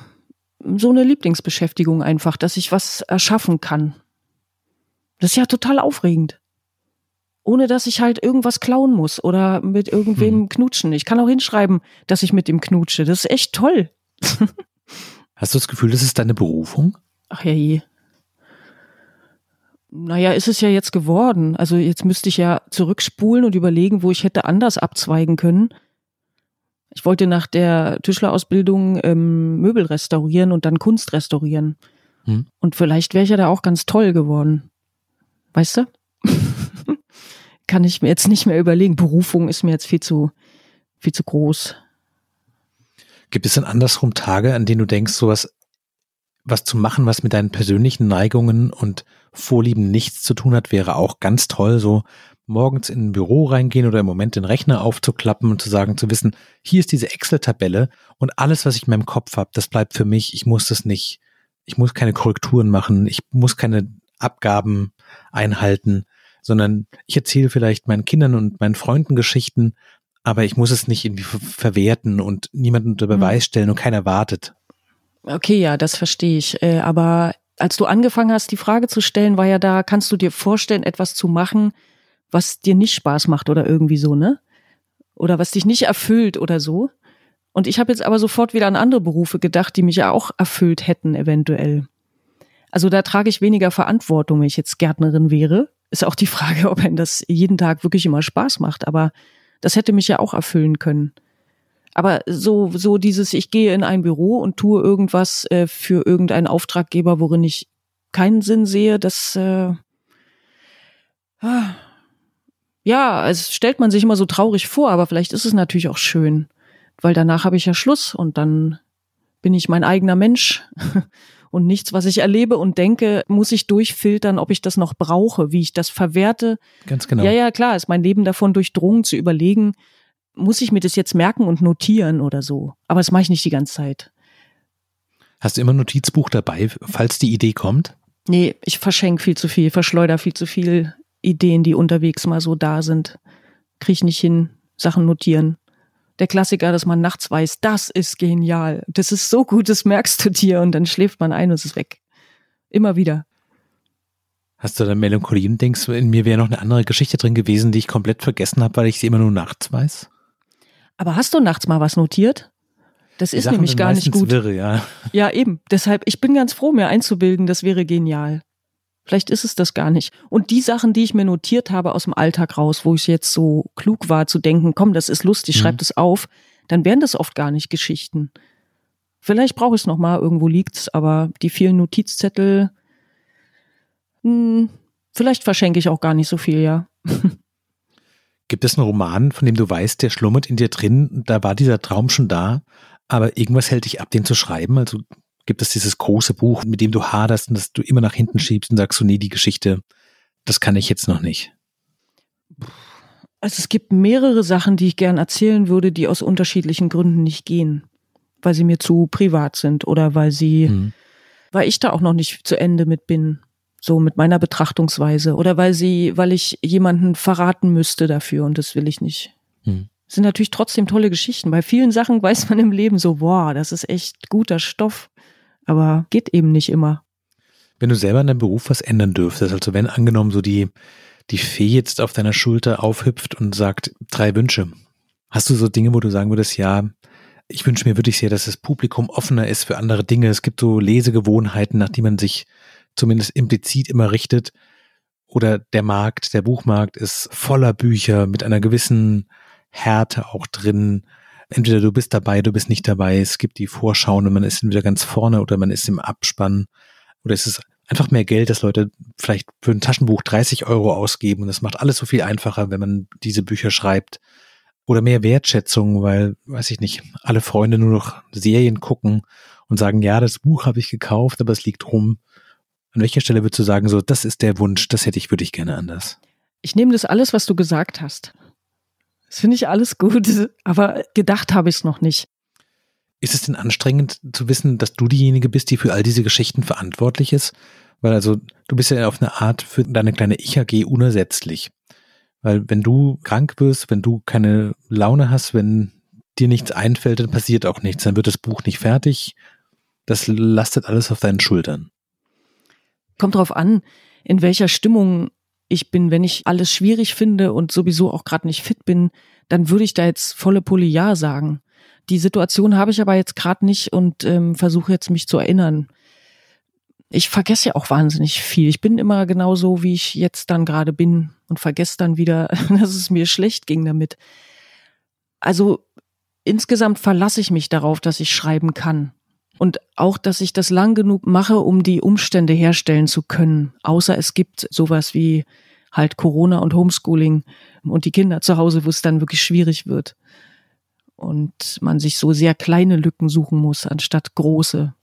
S2: so eine Lieblingsbeschäftigung einfach, dass ich was erschaffen kann. Das ist ja total aufregend. ohne dass ich halt irgendwas klauen muss oder mit irgendwem hm. knutschen. Ich kann auch hinschreiben, dass ich mit ihm knutsche. Das ist echt toll.
S3: Hast du das Gefühl, das ist deine Berufung?
S2: Ach ja, je. Naja, ist es ja jetzt geworden. Also jetzt müsste ich ja zurückspulen und überlegen, wo ich hätte anders abzweigen können. Ich wollte nach der Tischlerausbildung ähm, Möbel restaurieren und dann Kunst restaurieren. Hm. Und vielleicht wäre ich ja da auch ganz toll geworden. Weißt du? Kann ich mir jetzt nicht mehr überlegen. Berufung ist mir jetzt viel zu, viel zu groß.
S3: Gibt es denn andersrum Tage, an denen du denkst, sowas, was zu machen, was mit deinen persönlichen Neigungen und Vorlieben nichts zu tun hat, wäre auch ganz toll, so morgens in ein Büro reingehen oder im Moment den Rechner aufzuklappen und zu sagen, zu wissen, hier ist diese Excel-Tabelle und alles, was ich in meinem Kopf habe, das bleibt für mich. Ich muss das nicht, ich muss keine Korrekturen machen, ich muss keine Abgaben einhalten, sondern ich erzähle vielleicht meinen Kindern und meinen Freunden Geschichten, aber ich muss es nicht irgendwie verwerten und niemanden unter mhm. Beweis stellen und keiner wartet.
S2: Okay, ja, das verstehe ich. Äh, aber als du angefangen hast, die Frage zu stellen, war ja da, kannst du dir vorstellen, etwas zu machen, was dir nicht Spaß macht oder irgendwie so, ne? Oder was dich nicht erfüllt oder so. Und ich habe jetzt aber sofort wieder an andere Berufe gedacht, die mich ja auch erfüllt hätten, eventuell. Also da trage ich weniger Verantwortung, wenn ich jetzt Gärtnerin wäre. Ist auch die Frage, ob einem das jeden Tag wirklich immer Spaß macht. Aber das hätte mich ja auch erfüllen können. Aber so, so dieses, ich gehe in ein Büro und tue irgendwas äh, für irgendeinen Auftraggeber, worin ich keinen Sinn sehe, das, äh, ah, ja, es stellt man sich immer so traurig vor, aber vielleicht ist es natürlich auch schön, weil danach habe ich ja Schluss und dann bin ich mein eigener Mensch und nichts, was ich erlebe und denke, muss ich durchfiltern, ob ich das noch brauche, wie ich das verwerte.
S3: Ganz genau.
S2: Ja, ja, klar, ist mein Leben davon durchdrungen zu überlegen, muss ich mir das jetzt merken und notieren oder so. Aber das mache ich nicht die ganze Zeit.
S3: Hast du immer ein Notizbuch dabei, falls die Idee kommt?
S2: Nee, ich verschenke viel zu viel, verschleuder viel zu viel Ideen, die unterwegs mal so da sind. Kriege ich nicht hin, Sachen notieren. Der Klassiker, dass man nachts weiß, das ist genial. Das ist so gut, das merkst du dir und dann schläft man ein und es ist weg. Immer wieder.
S3: Hast du da Melancholie und denkst, in mir wäre noch eine andere Geschichte drin gewesen, die ich komplett vergessen habe, weil ich sie immer nur nachts weiß?
S2: Aber hast du nachts mal was notiert? Das ist nämlich gar nicht gut.
S3: Wirre, ja.
S2: ja, eben. Deshalb, ich bin ganz froh, mir einzubilden, das wäre genial. Vielleicht ist es das gar nicht. Und die Sachen, die ich mir notiert habe aus dem Alltag raus, wo ich jetzt so klug war zu denken, komm, das ist lustig, mhm. schreib das auf, dann wären das oft gar nicht Geschichten. Vielleicht brauche ich es noch mal, irgendwo liegt's, aber die vielen Notizzettel, hm, vielleicht verschenke ich auch gar nicht so viel, ja.
S3: Gibt es einen Roman, von dem du weißt, der schlummert in dir drin, da war dieser Traum schon da, aber irgendwas hält dich ab, den zu schreiben? Also gibt es dieses große Buch, mit dem du haderst und das du immer nach hinten schiebst und sagst so, nee, die Geschichte, das kann ich jetzt noch nicht?
S2: Also es gibt mehrere Sachen, die ich gern erzählen würde, die aus unterschiedlichen Gründen nicht gehen. Weil sie mir zu privat sind oder weil sie, hm. weil ich da auch noch nicht zu Ende mit bin. So mit meiner Betrachtungsweise. Oder weil sie, weil ich jemanden verraten müsste dafür und das will ich nicht. Hm. Das sind natürlich trotzdem tolle Geschichten. Bei vielen Sachen weiß man im Leben so, boah, das ist echt guter Stoff aber geht eben nicht immer.
S3: Wenn du selber in deinem Beruf was ändern dürftest, also wenn angenommen so die, die Fee jetzt auf deiner Schulter aufhüpft und sagt, drei Wünsche. Hast du so Dinge, wo du sagen würdest, ja, ich wünsche mir wirklich sehr, dass das Publikum offener ist für andere Dinge. Es gibt so Lesegewohnheiten, nach die man sich zumindest implizit immer richtet. Oder der Markt, der Buchmarkt ist voller Bücher mit einer gewissen Härte auch drin entweder du bist dabei, du bist nicht dabei. Es gibt die Vorschauen und man ist entweder ganz vorne oder man ist im Abspann. Oder es ist einfach mehr Geld, dass Leute vielleicht für ein Taschenbuch 30 Euro ausgeben und das macht alles so viel einfacher, wenn man diese Bücher schreibt. Oder mehr Wertschätzung, weil, weiß ich nicht, alle Freunde nur noch Serien gucken und sagen, ja, das Buch habe ich gekauft, aber es liegt rum. An welcher Stelle würdest du sagen, so, das ist der Wunsch, das hätte ich, würde ich gerne anders?
S2: Ich nehme das alles, was du gesagt hast. Das finde ich alles gut, aber gedacht habe ich es noch nicht.
S3: Ist es denn anstrengend zu wissen, dass du diejenige bist, die für all diese Geschichten verantwortlich ist? Weil also du bist ja auf eine Art für deine kleine Ich-AG unersetzlich. Weil wenn du krank wirst, wenn du keine Laune hast, wenn dir nichts einfällt, dann passiert auch nichts. Dann wird das Buch nicht fertig. Das lastet alles auf deinen Schultern.
S2: Kommt drauf an, in welcher Stimmung ich bin, wenn ich alles schwierig finde und sowieso auch gerade nicht fit bin, dann würde ich da jetzt volle Pulle Ja sagen. Die Situation habe ich aber jetzt gerade nicht und ähm, versuche jetzt mich zu erinnern. Ich vergesse ja auch wahnsinnig viel. Ich bin immer genauso, wie ich jetzt dann gerade bin und vergesse dann wieder, dass es mir schlecht ging damit. Also insgesamt verlasse ich mich darauf, dass ich schreiben kann. Und auch, dass ich das lang genug mache, um die Umstände herstellen zu können. Außer es gibt sowas wie halt Corona und Homeschooling und die Kinder zu Hause, wo es dann wirklich schwierig wird. Und man sich so sehr kleine Lücken suchen muss, anstatt große.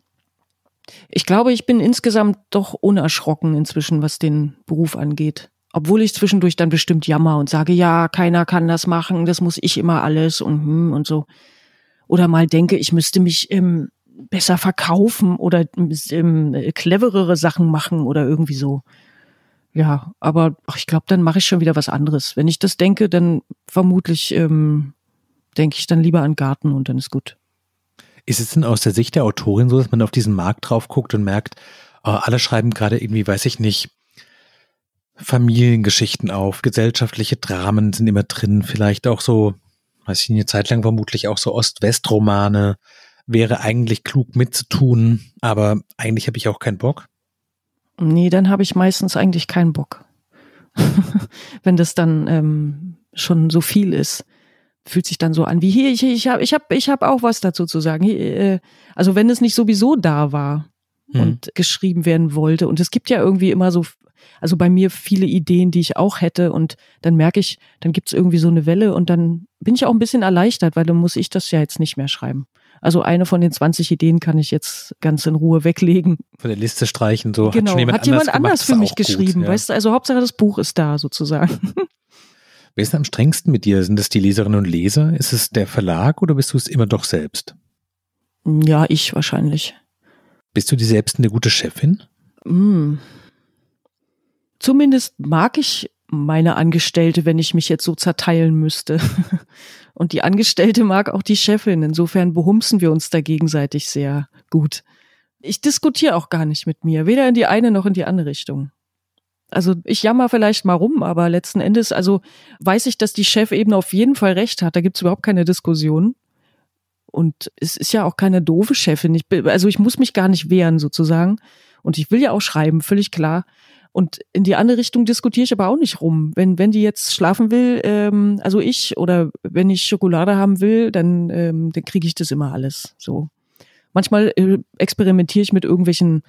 S2: Ich glaube, ich bin insgesamt doch unerschrocken inzwischen, was den Beruf angeht. Obwohl ich zwischendurch dann bestimmt jammer und sage, ja, keiner kann das machen, das muss ich immer alles und hm und so. Oder mal denke, ich müsste mich ähm, besser verkaufen oder ähm, cleverere Sachen machen oder irgendwie so. Ja, aber ach, ich glaube, dann mache ich schon wieder was anderes. Wenn ich das denke, dann vermutlich ähm, denke ich dann lieber an Garten und dann ist gut.
S3: Ist es denn aus der Sicht der Autorin so, dass man auf diesen Markt drauf guckt und merkt, oh, alle schreiben gerade irgendwie, weiß ich nicht, Familiengeschichten auf, gesellschaftliche Dramen sind immer drin, vielleicht auch so, weiß ich nicht, eine Zeit lang vermutlich auch so Ost-West-Romane, wäre eigentlich klug mitzutun, aber eigentlich habe ich auch keinen Bock.
S2: Nee, dann habe ich meistens eigentlich keinen Bock. Wenn das dann ähm, schon so viel ist, fühlt sich dann so an wie hier, ich, ich habe ich hab, ich hab auch was dazu zu sagen. Hier, äh, also wenn es nicht sowieso da war hm. und geschrieben werden wollte. Und es gibt ja irgendwie immer so, also bei mir viele Ideen, die ich auch hätte. Und dann merke ich, dann gibt es irgendwie so eine Welle und dann bin ich auch ein bisschen erleichtert, weil dann muss ich das ja jetzt nicht mehr schreiben. Also eine von den 20 Ideen kann ich jetzt ganz in Ruhe weglegen.
S3: Von der Liste streichen, so.
S2: Genau, hat, jemand, hat jemand anders, für mich geschrieben, gut, ja. weißt du? Also Hauptsache das Buch ist da sozusagen.
S3: Wer ist am strengsten mit dir? Sind es die Leserinnen und Leser? Ist es der Verlag oder bist du es immer doch selbst?
S2: Ja, ich wahrscheinlich.
S3: Bist du dir selbst eine gute Chefin?
S2: Mm. Zumindest mag ich meine Angestellte, wenn ich mich jetzt so zerteilen müsste. Und die Angestellte mag auch die Chefin. Insofern behumsen wir uns da gegenseitig sehr gut. Ich diskutiere auch gar nicht mit mir, weder in die eine noch in die andere Richtung. Also ich jammer vielleicht mal rum, aber letzten Endes, also weiß ich, dass die Chefebene auf jeden Fall recht hat. Da gibt's überhaupt keine Diskussion. Und es ist ja auch keine doofe Chefin. Ich, also ich muss mich gar nicht wehren sozusagen. Und ich will ja auch schreiben, völlig klar. Und in die andere Richtung diskutiere ich aber auch nicht rum. Wenn, wenn die jetzt schlafen will, ähm, also ich, oder wenn ich Schokolade haben will, dann, ähm, dann kriege ich das immer alles. So. Manchmal äh, experimentiere ich mit irgendwelchen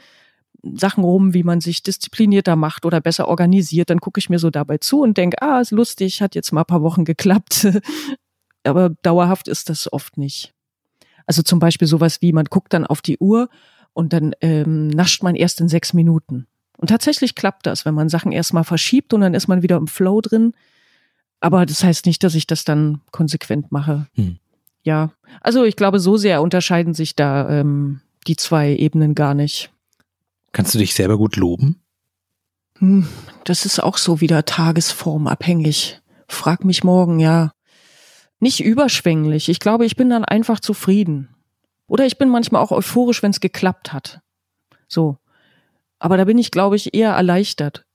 S2: Sachen rum, wie man sich disziplinierter macht oder besser organisiert. Dann gucke ich mir so dabei zu und denke, ah, ist lustig, hat jetzt mal ein paar Wochen geklappt. aber dauerhaft ist das oft nicht. Also zum Beispiel sowas wie, man guckt dann auf die Uhr und dann ähm, nascht man erst in sechs Minuten. Und tatsächlich klappt das, wenn man Sachen erstmal verschiebt und dann ist man wieder im Flow drin. Aber das heißt nicht, dass ich das dann konsequent mache. Hm. Ja, also ich glaube, so sehr unterscheiden sich da ähm, die zwei Ebenen gar nicht.
S3: Kannst du dich selber gut loben?
S2: Hm, das ist auch so wieder tagesformabhängig. Frag mich morgen, ja. Nicht überschwänglich. Ich glaube, ich bin dann einfach zufrieden. Oder ich bin manchmal auch euphorisch, wenn es geklappt hat. So. Aber da bin ich, glaube ich, eher erleichtert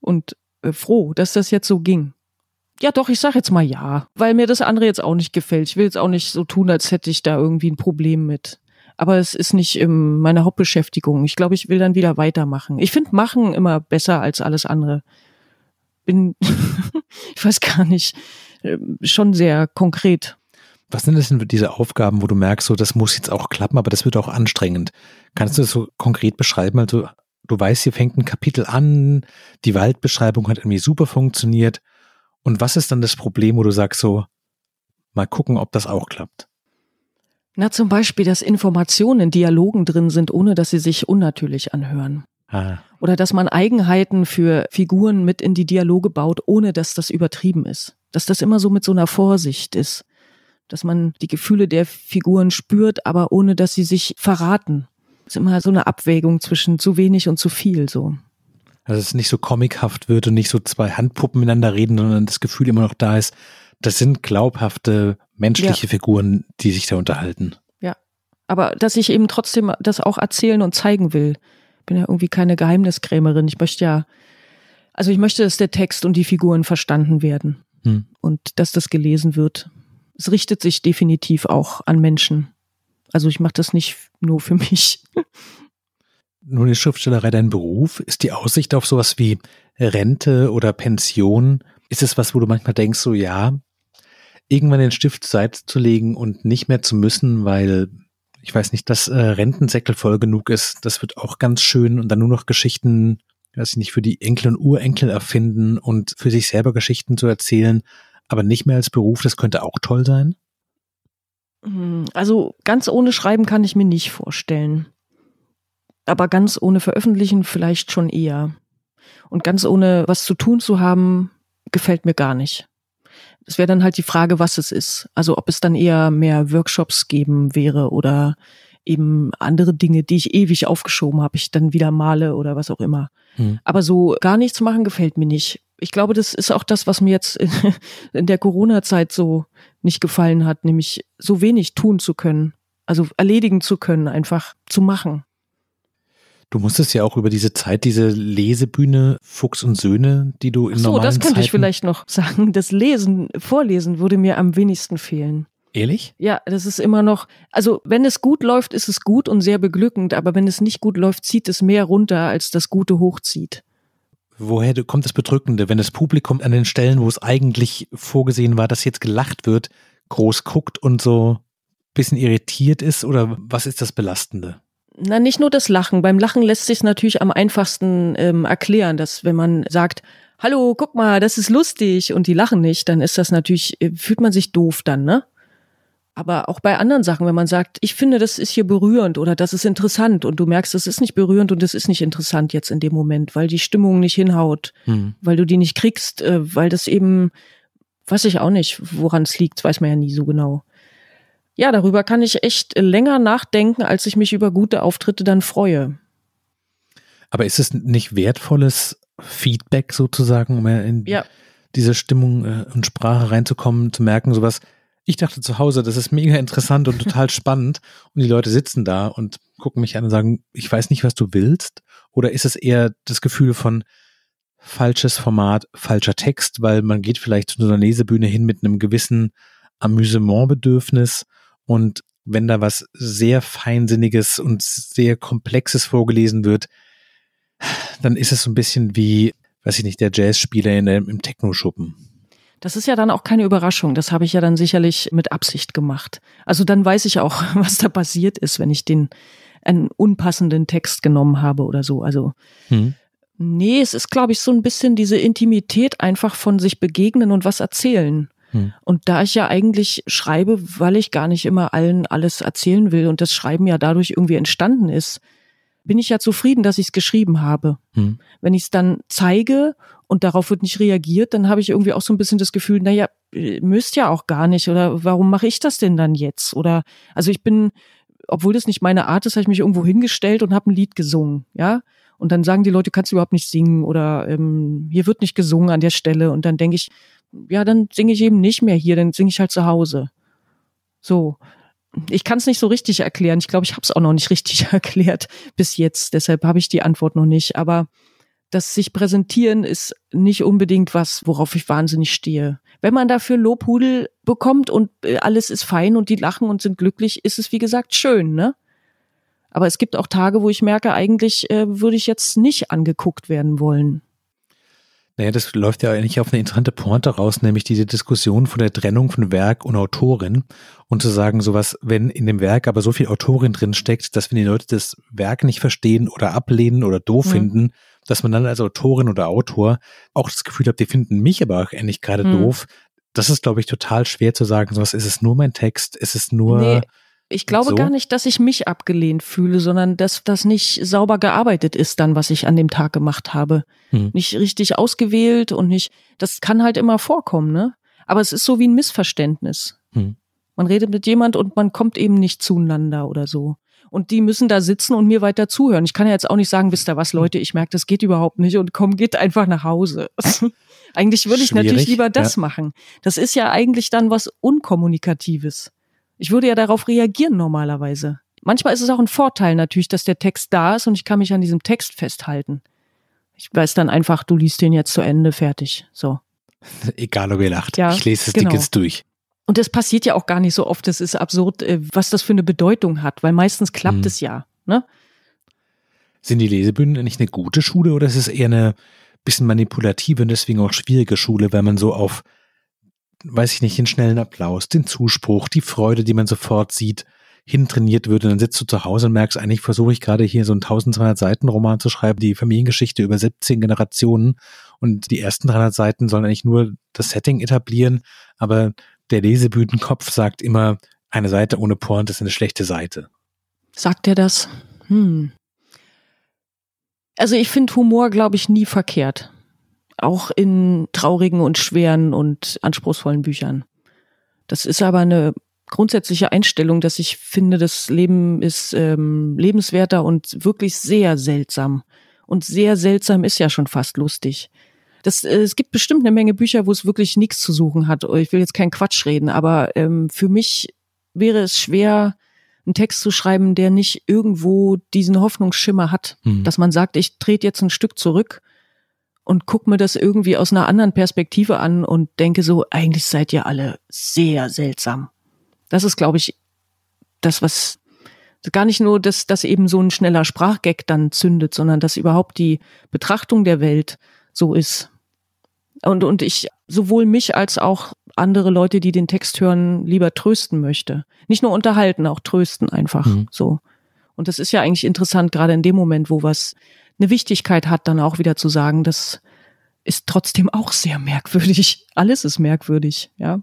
S2: und äh, froh, dass das jetzt so ging. Ja, doch, ich sag jetzt mal ja, weil mir das andere jetzt auch nicht gefällt. Ich will jetzt auch nicht so tun, als hätte ich da irgendwie ein Problem mit. Aber es ist nicht ähm, meine Hauptbeschäftigung. Ich glaube, ich will dann wieder weitermachen. Ich finde Machen immer besser als alles andere. Bin, ich weiß gar nicht, äh, schon sehr konkret.
S3: Was sind das denn diese Aufgaben, wo du merkst, so das muss jetzt auch klappen, aber das wird auch anstrengend? Kannst du das so konkret beschreiben? Also du weißt, hier fängt ein Kapitel an, die Waldbeschreibung hat irgendwie super funktioniert. Und was ist dann das Problem, wo du sagst so, mal gucken, ob das auch klappt?
S2: Na, zum Beispiel, dass Informationen in Dialogen drin sind, ohne dass sie sich unnatürlich anhören. Ah. Oder dass man Eigenheiten für Figuren mit in die Dialoge baut, ohne dass das übertrieben ist. Dass das immer so mit so einer Vorsicht ist. Dass man die Gefühle der Figuren spürt, aber ohne dass sie sich verraten ist immer so eine Abwägung zwischen zu wenig und zu viel so.
S3: Also dass es nicht so comichaft wird und nicht so zwei Handpuppen miteinander reden, sondern das Gefühl immer noch da ist, das sind glaubhafte menschliche ja. Figuren, die sich da unterhalten.
S2: Ja. Aber dass ich eben trotzdem das auch erzählen und zeigen will. Bin ja irgendwie keine Geheimniskrämerin. Ich möchte ja Also ich möchte, dass der Text und die Figuren verstanden werden hm. und dass das gelesen wird. Es richtet sich definitiv auch an Menschen. Also ich mache das nicht nur für mich.
S3: Nun ist Schriftstellerei dein Beruf. Ist die Aussicht auf sowas wie Rente oder Pension, ist es was, wo du manchmal denkst, so ja, irgendwann den Stift Seite zu legen und nicht mehr zu müssen, weil ich weiß nicht, dass äh, Rentensäckel voll genug ist. Das wird auch ganz schön und dann nur noch Geschichten, weiß ich nicht, für die Enkel und Urenkel erfinden und für sich selber Geschichten zu erzählen, aber nicht mehr als Beruf, das könnte auch toll sein.
S2: Hm, also ganz ohne Schreiben kann ich mir nicht vorstellen. Aber ganz ohne Veröffentlichen vielleicht schon eher. Und ganz ohne was zu tun zu haben, gefällt mir gar nicht. Es wäre dann halt die Frage, was es ist. Also ob es dann eher mehr Workshops geben wäre oder eben andere Dinge, die ich ewig aufgeschoben habe, ich dann wieder male oder was auch immer. Hm. Aber so gar nichts machen gefällt mir nicht. Ich glaube, das ist auch das, was mir jetzt in der Corona-Zeit so nicht gefallen hat, nämlich so wenig tun zu können, also erledigen zu können, einfach zu machen.
S3: Du musstest ja auch über diese Zeit, diese Lesebühne Fuchs und Söhne, die du in Ach so, normalen
S2: das könnte
S3: Zeiten
S2: ich vielleicht noch sagen. Das Lesen, Vorlesen würde mir am wenigsten fehlen.
S3: Ehrlich?
S2: Ja, das ist immer noch, also wenn es gut läuft, ist es gut und sehr beglückend, aber wenn es nicht gut läuft, zieht es mehr runter, als das Gute hochzieht.
S3: Woher kommt das Bedrückende, wenn das Publikum an den Stellen, wo es eigentlich vorgesehen war, dass jetzt gelacht wird, groß guckt und so ein bisschen irritiert ist oder was ist das Belastende?
S2: Na, nicht nur das Lachen. Beim Lachen lässt sich natürlich am einfachsten ähm, erklären, dass wenn man sagt, hallo, guck mal, das ist lustig und die lachen nicht, dann ist das natürlich, äh, fühlt man sich doof dann, ne? Aber auch bei anderen Sachen, wenn man sagt, ich finde, das ist hier berührend oder das ist interessant und du merkst, das ist nicht berührend und das ist nicht interessant jetzt in dem Moment, weil die Stimmung nicht hinhaut, mhm. weil du die nicht kriegst, äh, weil das eben, weiß ich auch nicht, woran es liegt, weiß man ja nie so genau ja, darüber kann ich echt länger nachdenken, als ich mich über gute Auftritte dann freue.
S3: Aber ist es nicht wertvolles Feedback sozusagen, um in ja. diese Stimmung äh, und Sprache reinzukommen, zu merken, sowas, ich dachte zu Hause, das ist mega interessant und total spannend und die Leute sitzen da und gucken mich an und sagen, ich weiß nicht, was du willst? Oder ist es eher das Gefühl von falsches Format, falscher Text, weil man geht vielleicht zu einer Lesebühne hin mit einem gewissen Amüsementbedürfnis und wenn da was sehr Feinsinniges und sehr Komplexes vorgelesen wird, dann ist es so ein bisschen wie, weiß ich nicht, der Jazzspieler in, im Techno-Schuppen.
S2: Das ist ja dann auch keine Überraschung. Das habe ich ja dann sicherlich mit Absicht gemacht. Also dann weiß ich auch, was da passiert ist, wenn ich den einen unpassenden Text genommen habe oder so. Also hm. nee, es ist, glaube ich, so ein bisschen diese Intimität einfach von sich begegnen und was erzählen. Hm. Und da ich ja eigentlich schreibe, weil ich gar nicht immer allen alles erzählen will und das Schreiben ja dadurch irgendwie entstanden ist, bin ich ja zufrieden, dass ich es geschrieben habe. Hm. Wenn ich es dann zeige und darauf wird nicht reagiert, dann habe ich irgendwie auch so ein bisschen das Gefühl, naja, müsst ja auch gar nicht oder warum mache ich das denn dann jetzt? Oder also ich bin, obwohl das nicht meine Art ist, habe ich mich irgendwo hingestellt und habe ein Lied gesungen, ja. Und dann sagen die Leute, kannst du überhaupt nicht singen oder ähm, hier wird nicht gesungen an der Stelle. Und dann denke ich, ja, dann singe ich eben nicht mehr hier, dann singe ich halt zu Hause. So. Ich kann es nicht so richtig erklären. Ich glaube, ich habe es auch noch nicht richtig erklärt bis jetzt. Deshalb habe ich die Antwort noch nicht. Aber das sich präsentieren ist nicht unbedingt was, worauf ich wahnsinnig stehe. Wenn man dafür Lobhudel bekommt und äh, alles ist fein und die lachen und sind glücklich, ist es wie gesagt schön, ne? Aber es gibt auch Tage, wo ich merke, eigentlich äh, würde ich jetzt nicht angeguckt werden wollen.
S3: Naja, das läuft ja eigentlich auf eine interessante Pointe raus, nämlich diese Diskussion von der Trennung von Werk und Autorin und zu sagen, sowas, wenn in dem Werk aber so viel Autorin drin steckt, dass wenn die Leute das Werk nicht verstehen oder ablehnen oder doof mhm. finden, dass man dann als Autorin oder Autor auch das Gefühl hat, die finden mich aber auch endlich gerade mhm. doof. Das ist, glaube ich, total schwer zu sagen. Sowas, ist es nur mein Text? Ist es nur. Nee
S2: ich glaube so? gar nicht, dass ich mich abgelehnt fühle, sondern dass das nicht sauber gearbeitet ist dann, was ich an dem Tag gemacht habe. Hm. Nicht richtig ausgewählt und nicht, das kann halt immer vorkommen, ne? Aber es ist so wie ein Missverständnis. Hm. Man redet mit jemand und man kommt eben nicht zueinander oder so. Und die müssen da sitzen und mir weiter zuhören. Ich kann ja jetzt auch nicht sagen, wisst ihr was, Leute, ich merke, das geht überhaupt nicht und komm, geht einfach nach Hause. eigentlich würde ich Schwierig, natürlich lieber das ja. machen. Das ist ja eigentlich dann was Unkommunikatives. Ich würde ja darauf reagieren normalerweise. Manchmal ist es auch ein Vorteil natürlich, dass der Text da ist und ich kann mich an diesem Text festhalten. Ich weiß dann einfach, du liest den jetzt zu Ende, fertig. So.
S3: Egal, ob ihr lacht.
S2: Ja,
S3: ich lese es
S2: genau.
S3: jetzt durch.
S2: Und das passiert ja auch gar nicht so oft. Das ist absurd, äh, was das für eine Bedeutung hat, weil meistens klappt
S3: Hm.
S2: es ja. Ne?
S3: Sind die Lesebühnen nicht eine gute Schule oder ist es eher eine bisschen manipulative und deswegen auch schwierige Schule, weil man so auf, weiß ich nicht, den schnellen Applaus, den Zuspruch, die Freude, die man sofort sieht, hintrainiert wird und dann sitzt du zu Hause und merkst, eigentlich versuche ich gerade hier so einen 1200 Seiten Roman zu schreiben, die Familiengeschichte über 17 Generationen und die ersten 300 Seiten sollen eigentlich nur das Setting etablieren, aber der Lesebühnenkopf sagt immer, eine Seite ohne Pointe ist eine schlechte Seite.
S2: Sagt er das? Hm. Also ich finde Humor, glaube ich, nie verkehrt. Auch in traurigen und schweren und anspruchsvollen Büchern. Das ist aber eine grundsätzliche Einstellung, dass ich finde, das Leben ist ähm, lebenswerter und wirklich sehr seltsam. Und sehr seltsam ist ja schon fast lustig. Das, äh, es gibt bestimmt eine Menge Bücher, wo es wirklich nichts zu suchen hat. Ich will jetzt keinen Quatsch reden, aber ähm, für mich wäre es schwer, einen Text zu schreiben, der nicht irgendwo diesen Hoffnungsschimmer hat,
S3: Mhm.
S2: dass man sagt, ich trete jetzt ein Stück zurück und guck mir das irgendwie aus einer anderen Perspektive an und denke so, eigentlich seid ihr alle sehr seltsam. Das ist, glaube ich, das, was gar nicht nur, dass, dass eben so ein schneller Sprachgag dann zündet, sondern dass überhaupt die Betrachtung der Welt so ist. Und, und ich sowohl mich als auch andere Leute, die den Text hören, lieber trösten möchte. Nicht nur unterhalten, auch trösten einfach
S3: Mhm.
S2: so. Und das ist ja eigentlich interessant, gerade in dem Moment, wo was eine Wichtigkeit hat, dann auch wieder zu sagen, das ist trotzdem auch sehr merkwürdig. Alles ist merkwürdig, ja.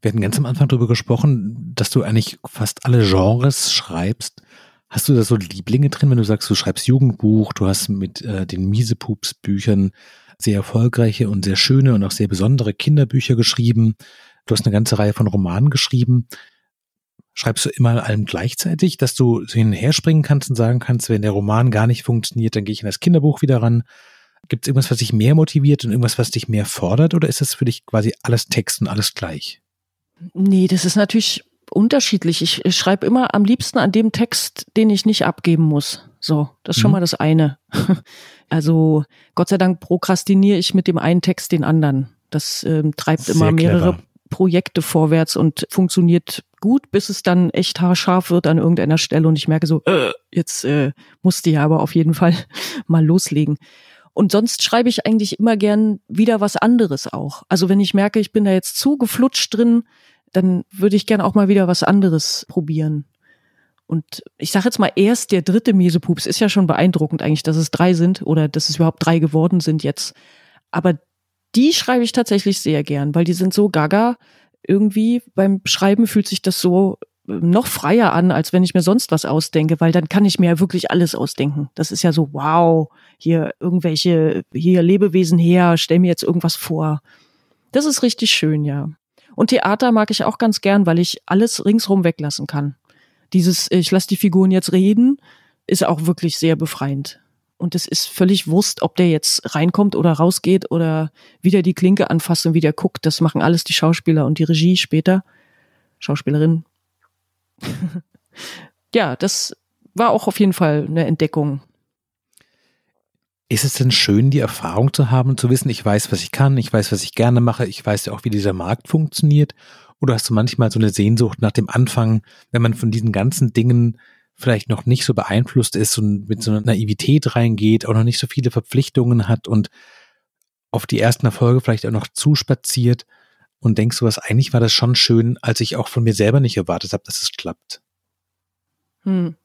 S3: Wir hatten ganz am Anfang darüber gesprochen, dass du eigentlich fast alle Genres schreibst. Hast du da so Lieblinge drin, wenn du sagst, du schreibst Jugendbuch, du hast mit äh, den Miesepups-Büchern sehr erfolgreiche und sehr schöne und auch sehr besondere Kinderbücher geschrieben. Du hast eine ganze Reihe von Romanen geschrieben. Schreibst du immer allem gleichzeitig, dass du hin und her springen kannst und sagen kannst, wenn der Roman gar nicht funktioniert, dann gehe ich in das Kinderbuch wieder ran. Gibt es irgendwas, was dich mehr motiviert und irgendwas, was dich mehr fordert? Oder ist das für dich quasi alles Text und alles gleich?
S2: Nee, das ist natürlich unterschiedlich. Ich, ich schreibe immer am liebsten an dem Text, den ich nicht abgeben muss. So, das ist schon
S3: Mhm.
S2: mal das eine. Also Gott sei Dank prokrastiniere ich mit dem einen Text den anderen. Das ähm, treibt
S3: Sehr
S2: immer mehrere
S3: clever.
S2: Projekte vorwärts und funktioniert gut, bis es dann echt haarscharf wird an irgendeiner Stelle und ich merke so, äh, jetzt äh, musste ja aber auf jeden Fall mal loslegen. Und sonst schreibe ich eigentlich immer gern wieder was anderes auch. Also wenn ich merke, ich bin da jetzt zu geflutscht drin, dann würde ich gern auch mal wieder was anderes probieren. Und ich sage jetzt mal, erst der dritte Miesepups ist ja schon beeindruckend eigentlich, dass es drei sind oder dass es überhaupt drei geworden sind jetzt. Aber die schreibe ich tatsächlich sehr gern, weil die sind so gaga. Irgendwie beim Schreiben fühlt sich das so äh, noch freier an, als wenn ich mir sonst was ausdenke, weil dann kann ich mir ja wirklich alles ausdenken. Das ist ja so, wow, hier irgendwelche, hier Lebewesen her, stell mir jetzt irgendwas vor. Das ist richtig schön, ja. Und Theater mag ich auch ganz gern, weil ich alles ringsrum weglassen kann. Dieses, ich lasse die Figuren jetzt reden, ist auch wirklich sehr befreiend. Und es ist völlig Wurst, ob der jetzt reinkommt oder rausgeht oder wieder die Klinke anfasst und wieder guckt. Das machen alles die Schauspieler und die Regie später. Schauspielerin. ja, das war auch auf jeden Fall eine Entdeckung.
S3: Ist es denn schön, die Erfahrung zu haben, zu wissen, ich weiß, was ich kann, ich weiß, was ich gerne mache, ich weiß ja auch, wie dieser Markt funktioniert? Oder hast du manchmal so eine Sehnsucht nach dem Anfang, wenn man von diesen ganzen Dingen vielleicht noch nicht so beeinflusst ist und mit so einer Naivität reingeht, auch noch nicht so viele Verpflichtungen hat und auf die ersten Erfolge vielleicht auch noch zuspaziert und denkst du was, eigentlich war das schon schön, als ich auch von mir selber nicht erwartet habe, dass es klappt.
S2: Hm.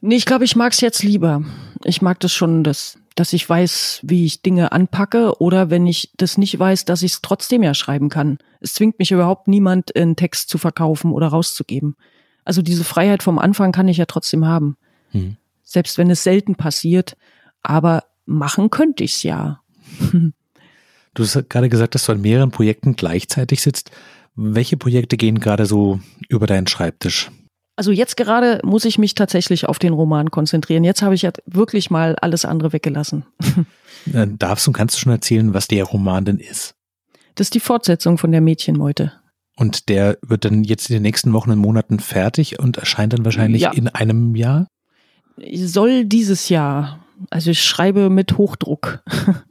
S2: Nee, ich glaube, ich mag's jetzt lieber. Ich mag das schon, dass, dass ich weiß, wie ich Dinge anpacke oder wenn ich das nicht weiß, dass ich es trotzdem ja schreiben kann. Es zwingt mich überhaupt niemand, einen Text zu verkaufen oder rauszugeben. Also diese Freiheit vom Anfang kann ich ja trotzdem haben.
S3: Hm.
S2: Selbst wenn es selten passiert. Aber machen könnte ich's ja.
S3: Du hast gerade gesagt, dass du an mehreren Projekten gleichzeitig sitzt. Welche Projekte gehen gerade so über deinen Schreibtisch?
S2: Also jetzt gerade muss ich mich tatsächlich auf den Roman konzentrieren. Jetzt habe ich ja wirklich mal alles andere weggelassen.
S3: Äh, Darfst und kannst du schon erzählen, was der Roman denn ist?
S2: Das ist die Fortsetzung von der Mädchenmeute.
S3: Und der wird dann jetzt in den nächsten Wochen und Monaten fertig und erscheint dann wahrscheinlich
S2: Ja.
S3: in einem Jahr?
S2: Soll dieses Jahr Also ich schreibe mit Hochdruck.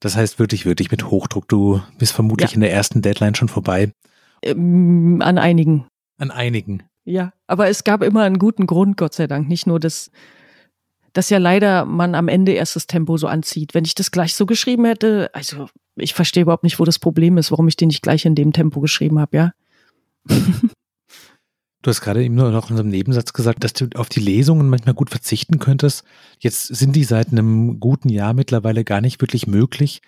S3: Das heißt wirklich, wirklich mit Hochdruck. Du bist vermutlich ja. in der ersten Deadline schon vorbei.
S2: Ähm, an einigen.
S3: An einigen.
S2: Ja, aber es gab immer einen guten Grund, Gott sei Dank. Nicht nur, dass, dass ja leider man am Ende erst das Tempo so anzieht. Wenn ich das gleich so geschrieben hätte, also ich verstehe überhaupt nicht, wo das Problem ist, warum ich den nicht gleich in dem Tempo geschrieben habe, ja.
S3: Du hast gerade eben nur noch in so einem Nebensatz gesagt, dass du auf die Lesungen manchmal gut verzichten könntest. Jetzt sind die seit einem guten Jahr mittlerweile gar nicht wirklich möglich.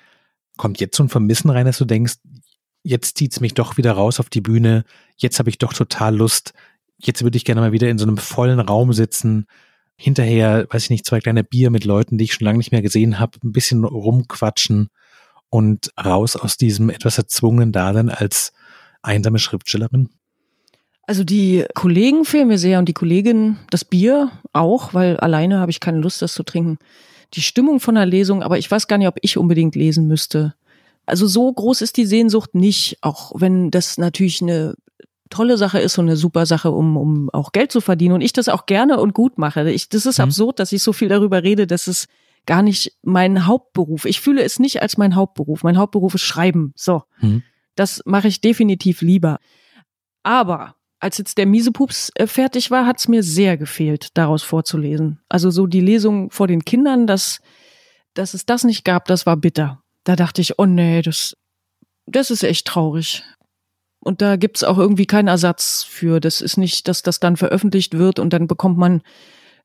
S3: Kommt jetzt so ein Vermissen rein, dass du denkst, jetzt zieht es mich doch wieder raus auf die Bühne, jetzt habe ich doch total Lust, jetzt würde ich gerne mal wieder in so einem vollen Raum sitzen, hinterher, weiß ich nicht, zwei kleine Bier mit Leuten, die ich schon lange nicht mehr gesehen habe, ein bisschen rumquatschen und raus aus diesem etwas erzwungenen Dasein als einsame Schriftstellerin?
S2: Also die Kollegen fehlen mir sehr und die Kollegin das Bier auch, weil alleine habe ich keine Lust, das zu trinken. Die Stimmung von der Lesung, aber ich weiß gar nicht, ob ich unbedingt lesen müsste. Also so groß ist die Sehnsucht nicht, auch wenn das natürlich eine tolle Sache ist und eine super Sache, um, um auch Geld zu verdienen und ich das auch gerne und gut mache. Ich, das ist mhm. absurd, dass ich so viel darüber rede, dass es gar nicht mein Hauptberuf. Ich fühle es nicht als mein Hauptberuf. Mein Hauptberuf ist Schreiben. So. Mhm. Das mache ich definitiv lieber. Aber als jetzt der Miesepups äh, fertig war, hat es mir sehr gefehlt, daraus vorzulesen. Also so die Lesung vor den Kindern, dass, dass es das nicht gab, das war bitter. Da dachte ich, oh nee, das, das ist echt traurig. Und da gibt's auch irgendwie keinen Ersatz für. Das ist nicht, dass das dann veröffentlicht wird und dann bekommt man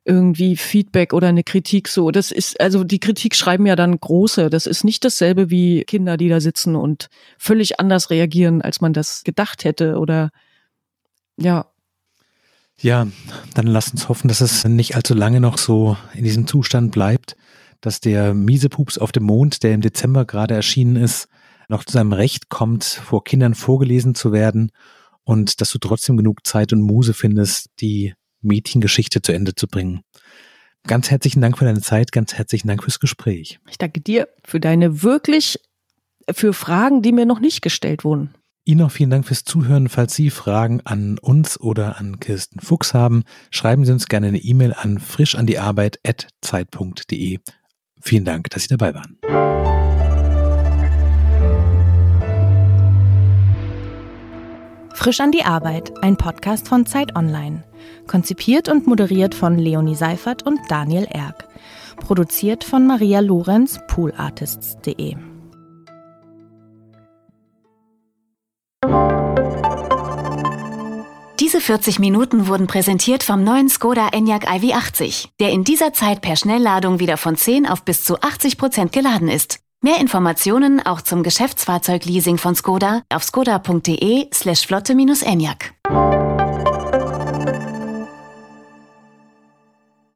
S2: irgendwie Feedback oder eine Kritik so. Das ist, also die Kritik schreiben ja dann große. Das ist nicht dasselbe wie Kinder, die da sitzen und völlig anders reagieren, als man das gedacht hätte oder ja.
S3: Ja, dann lass uns hoffen, dass es nicht allzu lange noch so in diesem Zustand bleibt, dass der miese Pups auf dem Mond, der im Dezember gerade erschienen ist, noch zu seinem Recht kommt, vor Kindern vorgelesen zu werden und dass du trotzdem genug Zeit und Muse findest, die Mädchengeschichte zu Ende zu bringen. Ganz herzlichen Dank für deine Zeit, ganz herzlichen Dank fürs Gespräch.
S2: Ich danke dir für deine wirklich, für Fragen, die mir noch nicht gestellt wurden.
S3: Ihnen auch vielen Dank fürs Zuhören. Falls Sie Fragen an uns oder an Kirsten Fuchs haben, schreiben Sie uns gerne eine E-Mail an frischandiarbeit.zeit.de. Vielen Dank, dass Sie dabei waren.
S4: Frisch an die Arbeit, ein Podcast von Zeit Online. Konzipiert und moderiert von Leonie Seifert und Daniel Erck. Produziert von Maria Lorenz, poolartists.de.
S1: Diese 40 Minuten wurden präsentiert vom neuen Skoda Enyaq iV80, der in dieser Zeit per Schnellladung wieder von 10 auf bis zu 80 Prozent geladen ist. Mehr Informationen auch zum Geschäftsfahrzeugleasing von Skoda auf skoda.de slash flotte-enyaq.